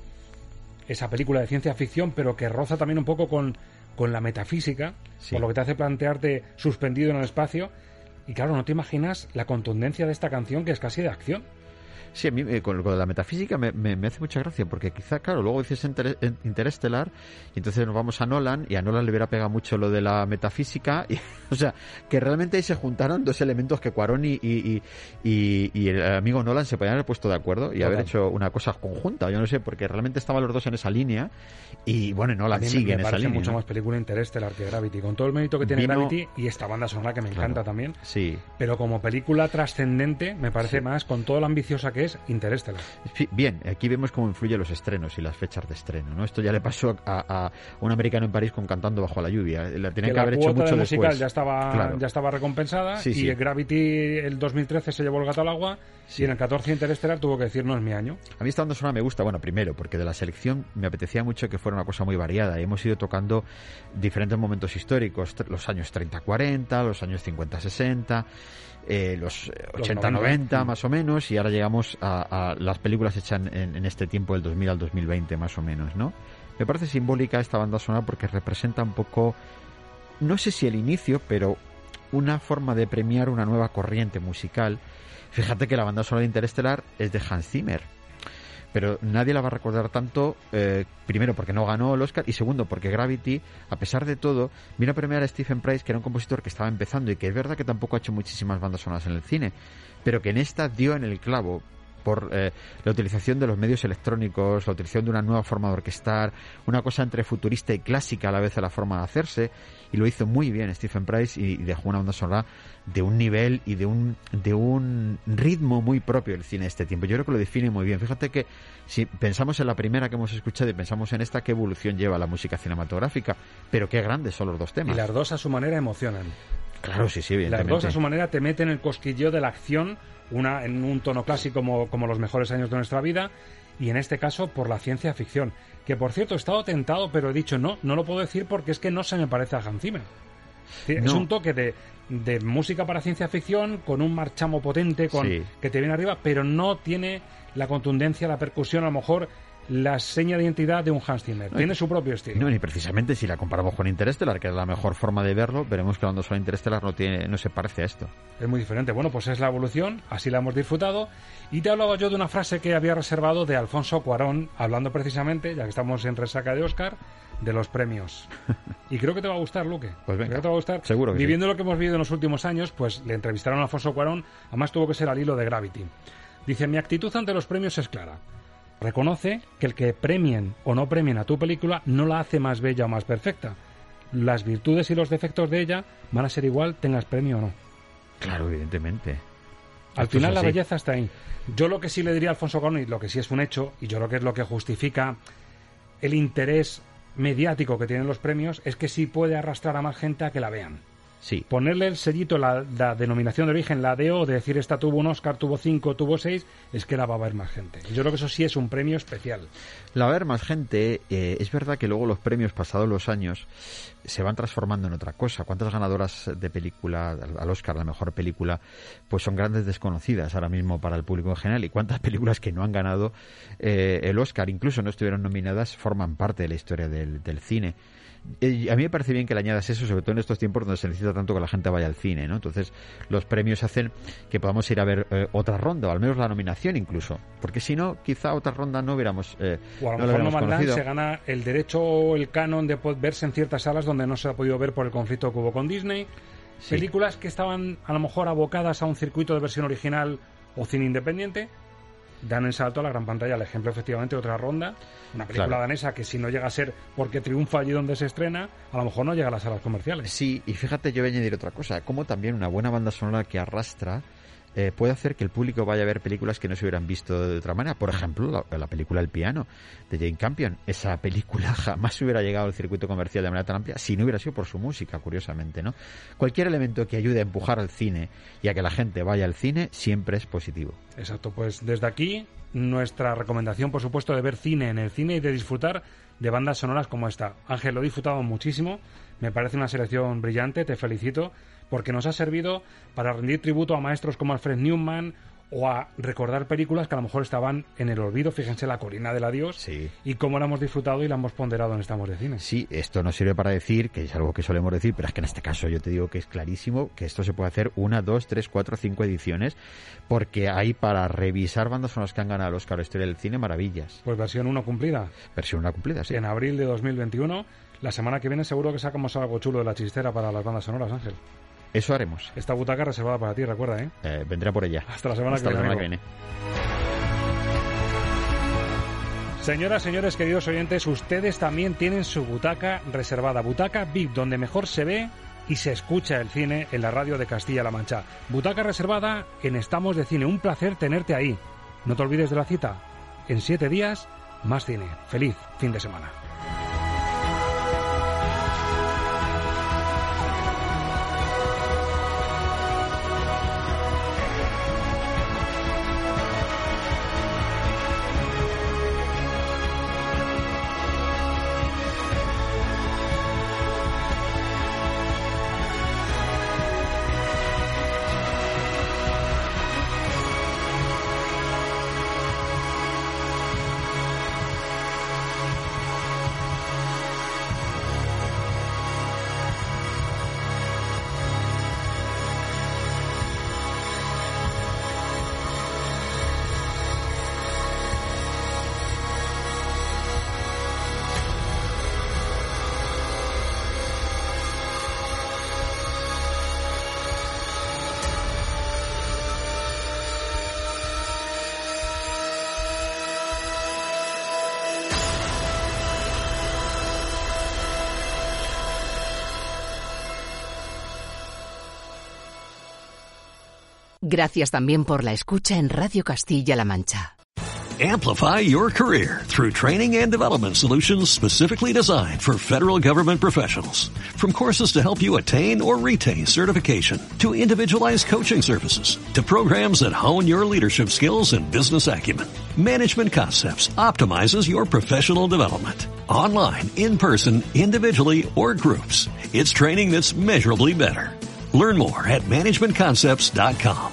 esa película de ciencia ficción, pero que roza también un poco con, con la metafísica, por lo que te hace plantearte suspendido en el espacio. Y claro, no te imaginas la contundencia de esta canción que es casi de acción. Sí, a mí eh, con lo de la metafísica me, me, hace mucha gracia, porque quizá, claro, luego dices Interestelar, y entonces nos vamos a Nolan, y a Nolan le hubiera pegado mucho lo de la metafísica, y, o sea, que realmente ahí se juntaron dos elementos que Cuarón y, y, y, el amigo Nolan se podían haber puesto de acuerdo y haber hecho una cosa conjunta, yo no sé, porque realmente estaban los dos en esa línea, y bueno, Nolan sigue en esa línea. mucho más película Interestelar que Gravity, con todo el mérito que tiene Gravity, y esta banda sonora que me encanta también. Sí. Pero como película trascendente, me parece más, con todo lo ambiciosa que es, Interestelar. bien, aquí vemos cómo influyen los estrenos y las fechas de estreno. ¿no? Esto ya le pasó a, un americano en París con Cantando bajo la lluvia. La tenía que, haber hecho mucho de musical ya estaba, ya estaba recompensada y Gravity el 2013 se llevó el gato al agua y en el 14 Interestelar tuvo que decir no es mi año. A mí esta banda sonora me gusta, bueno, primero porque de la selección me apetecía mucho que fuera una cosa muy variada. Hemos ido tocando diferentes momentos históricos, los años 30-40, los años 50-60 eh, los 80-90 más o menos, y ahora llegamos a, las películas hechas en, este tiempo del 2000 al 2020 más o menos, ¿no? Me parece simbólica esta banda sonora porque representa un poco, no sé si el inicio, pero una forma de premiar una nueva corriente musical. Fíjate que la banda sonora de Interestelar es de Hans Zimmer pero nadie la va a recordar tanto, eh, primero porque no ganó el Oscar y segundo porque Gravity, a pesar de todo, vino a premiar a Stephen Price, que era un compositor que estaba empezando y que es verdad que tampoco ha hecho muchísimas bandas sonoras en el cine, pero que en esta dio en el clavo por eh, la utilización de los medios electrónicos, la utilización de una nueva forma de orquestar, una cosa entre futurista y clásica a la vez de la forma de hacerse, y lo hizo muy bien Stephen Price y dejó una banda sonora de un nivel y de un, de un ritmo muy propio del cine de este tiempo. Yo creo que lo define muy bien. Fíjate que si pensamos en la primera que hemos escuchado y pensamos en esta, qué evolución lleva la música cinematográfica, pero qué grandes son los dos temas. Y las dos a su manera emocionan. Claro, sí, sí, evidentemente. Las dos a su manera te meten el cosquillo de la acción, una en un tono clásico como, como los mejores años de nuestra vida, y en este caso por la ciencia ficción. Que por cierto, he estado tentado, pero he dicho no, no lo puedo decir porque es que no se me parece a Hans Zimmer. Es un toque de, de, música para ciencia ficción con un marchamo potente con, que te viene arriba, pero no tiene la contundencia, la percusión, a lo mejor la seña de identidad de un Hans Zimmer. Tiene su propio estilo. No, y precisamente si la comparamos con Interstellar, que es la mejor forma de verlo, veremos que cuando suena Interstellar no, tiene, no se parece a esto. Es muy diferente. Bueno, pues es la evolución, así la hemos disfrutado. Y te hablaba yo de una frase que había reservado de Alfonso Cuarón, hablando precisamente, ya que estamos en resaca de Oscar, de los premios. Y creo que te va a gustar, Luque. Pues venga. Creo que te va a gustar. Seguro que Viviendo lo que hemos vivido en los últimos años, pues le entrevistaron a Alfonso Cuarón, además tuvo que ser al hilo de Gravity. Dice, mi actitud ante los premios es clara. Reconoce que el que premien o no premien a tu película no la hace más bella o más perfecta. Las virtudes y los defectos de ella van a ser igual tengas premio o no. Claro, evidentemente. Al final la belleza está ahí. Yo lo que sí le diría a Alfonso Cuarón, y lo que sí es un hecho, y yo creo que es lo que justifica el interés mediático que tienen los premios es que sí puede arrastrar a más gente a que la vean. Sí. Ponerle el sellito, la, denominación de origen, la DO, de decir esta tuvo un Oscar, tuvo cinco, tuvo seis, es que la va a ver más gente. Yo creo que eso sí es un premio especial. La va a ver más gente. Eh, es verdad que luego los premios, pasados los años, se van transformando en otra cosa. ¿Cuántas ganadoras de película, al Oscar, la mejor película, pues son grandes desconocidas ahora mismo para el público en general? ¿Y cuántas películas que no han ganado eh, el Oscar, incluso no estuvieron nominadas, forman parte de la historia del, del cine? A mí me parece bien que le añadas eso, sobre todo en estos tiempos donde se necesita tanto que la gente vaya al cine, ¿no? Entonces, los premios hacen que podamos ir a ver eh, otra ronda, o al menos la nominación incluso. Porque si no, quizá otra ronda no hubiéramos. Eh, o a lo mejor no se gana el derecho o el canon de poder verse en ciertas salas donde no se ha podido ver por el conflicto que hubo con Disney. Películas que estaban a lo mejor abocadas a un circuito de versión original o cine independiente dan el salto a la gran pantalla. El ejemplo, efectivamente, otra ronda, una película danesa que si no llega a ser porque triunfa allí donde se estrena, a lo mejor no llega a las salas comerciales. Sí, y fíjate, yo voy a añadir otra cosa, como también una buena banda sonora que arrastra eh, puede hacer que el público vaya a ver películas que no se hubieran visto de otra manera. Por ejemplo, la, película El piano de Jane Campion. Esa película jamás hubiera llegado al circuito comercial de manera tan amplia si no hubiera sido por su música, curiosamente, ¿no? Cualquier elemento que ayude a empujar al cine y a que la gente vaya al cine siempre es positivo. Exacto, pues desde aquí nuestra recomendación, por supuesto, de ver cine en el cine y de disfrutar de bandas sonoras como esta. Ángel, lo he disfrutado muchísimo, me parece una selección brillante, te felicito porque nos ha servido para rendir tributo a maestros como Alfred Newman o a recordar películas que a lo mejor estaban en el olvido. Fíjense La colina del adiós sí. y cómo la hemos disfrutado y la hemos ponderado en Estamos de Cine. Sí, esto no sirve para decir, que es algo que solemos decir, pero es que en este caso yo te digo que es clarísimo que esto se puede hacer una, dos, tres, cuatro, cinco ediciones, porque hay para revisar bandas sonoras que han ganado el Oscar Historia del Cine maravillas. Pues versión 1 cumplida. Versión 1 cumplida, sí. En abril de 2021. La semana que viene seguro que sacamos algo chulo de la chistera para las bandas sonoras, Ángel. Eso haremos. Esta butaca reservada para ti, recuerda, ¿eh? eh vendré por ella. Hasta la semana, Hasta que, la viene. semana que viene. Señoras, señores, queridos oyentes, ustedes también tienen su butaca reservada, butaca VIP, donde mejor se ve y se escucha el cine en la radio de Castilla-La Mancha. Butaca reservada en Estamos de Cine. Un placer tenerte ahí. No te olvides de la cita. En siete días, más cine. Feliz fin de semana. Gracias también por la escucha en Radio Castilla-La Mancha. Amplify your career through training and development solutions specifically designed for federal government professionals. From courses to help you attain or retain certification, to individualized coaching services, to programs that hone your leadership skills and business acumen, Management Concepts optimizes your professional development. Online, in person, individually, or groups, it's training that's measurably better. Learn more at managementconcepts.com.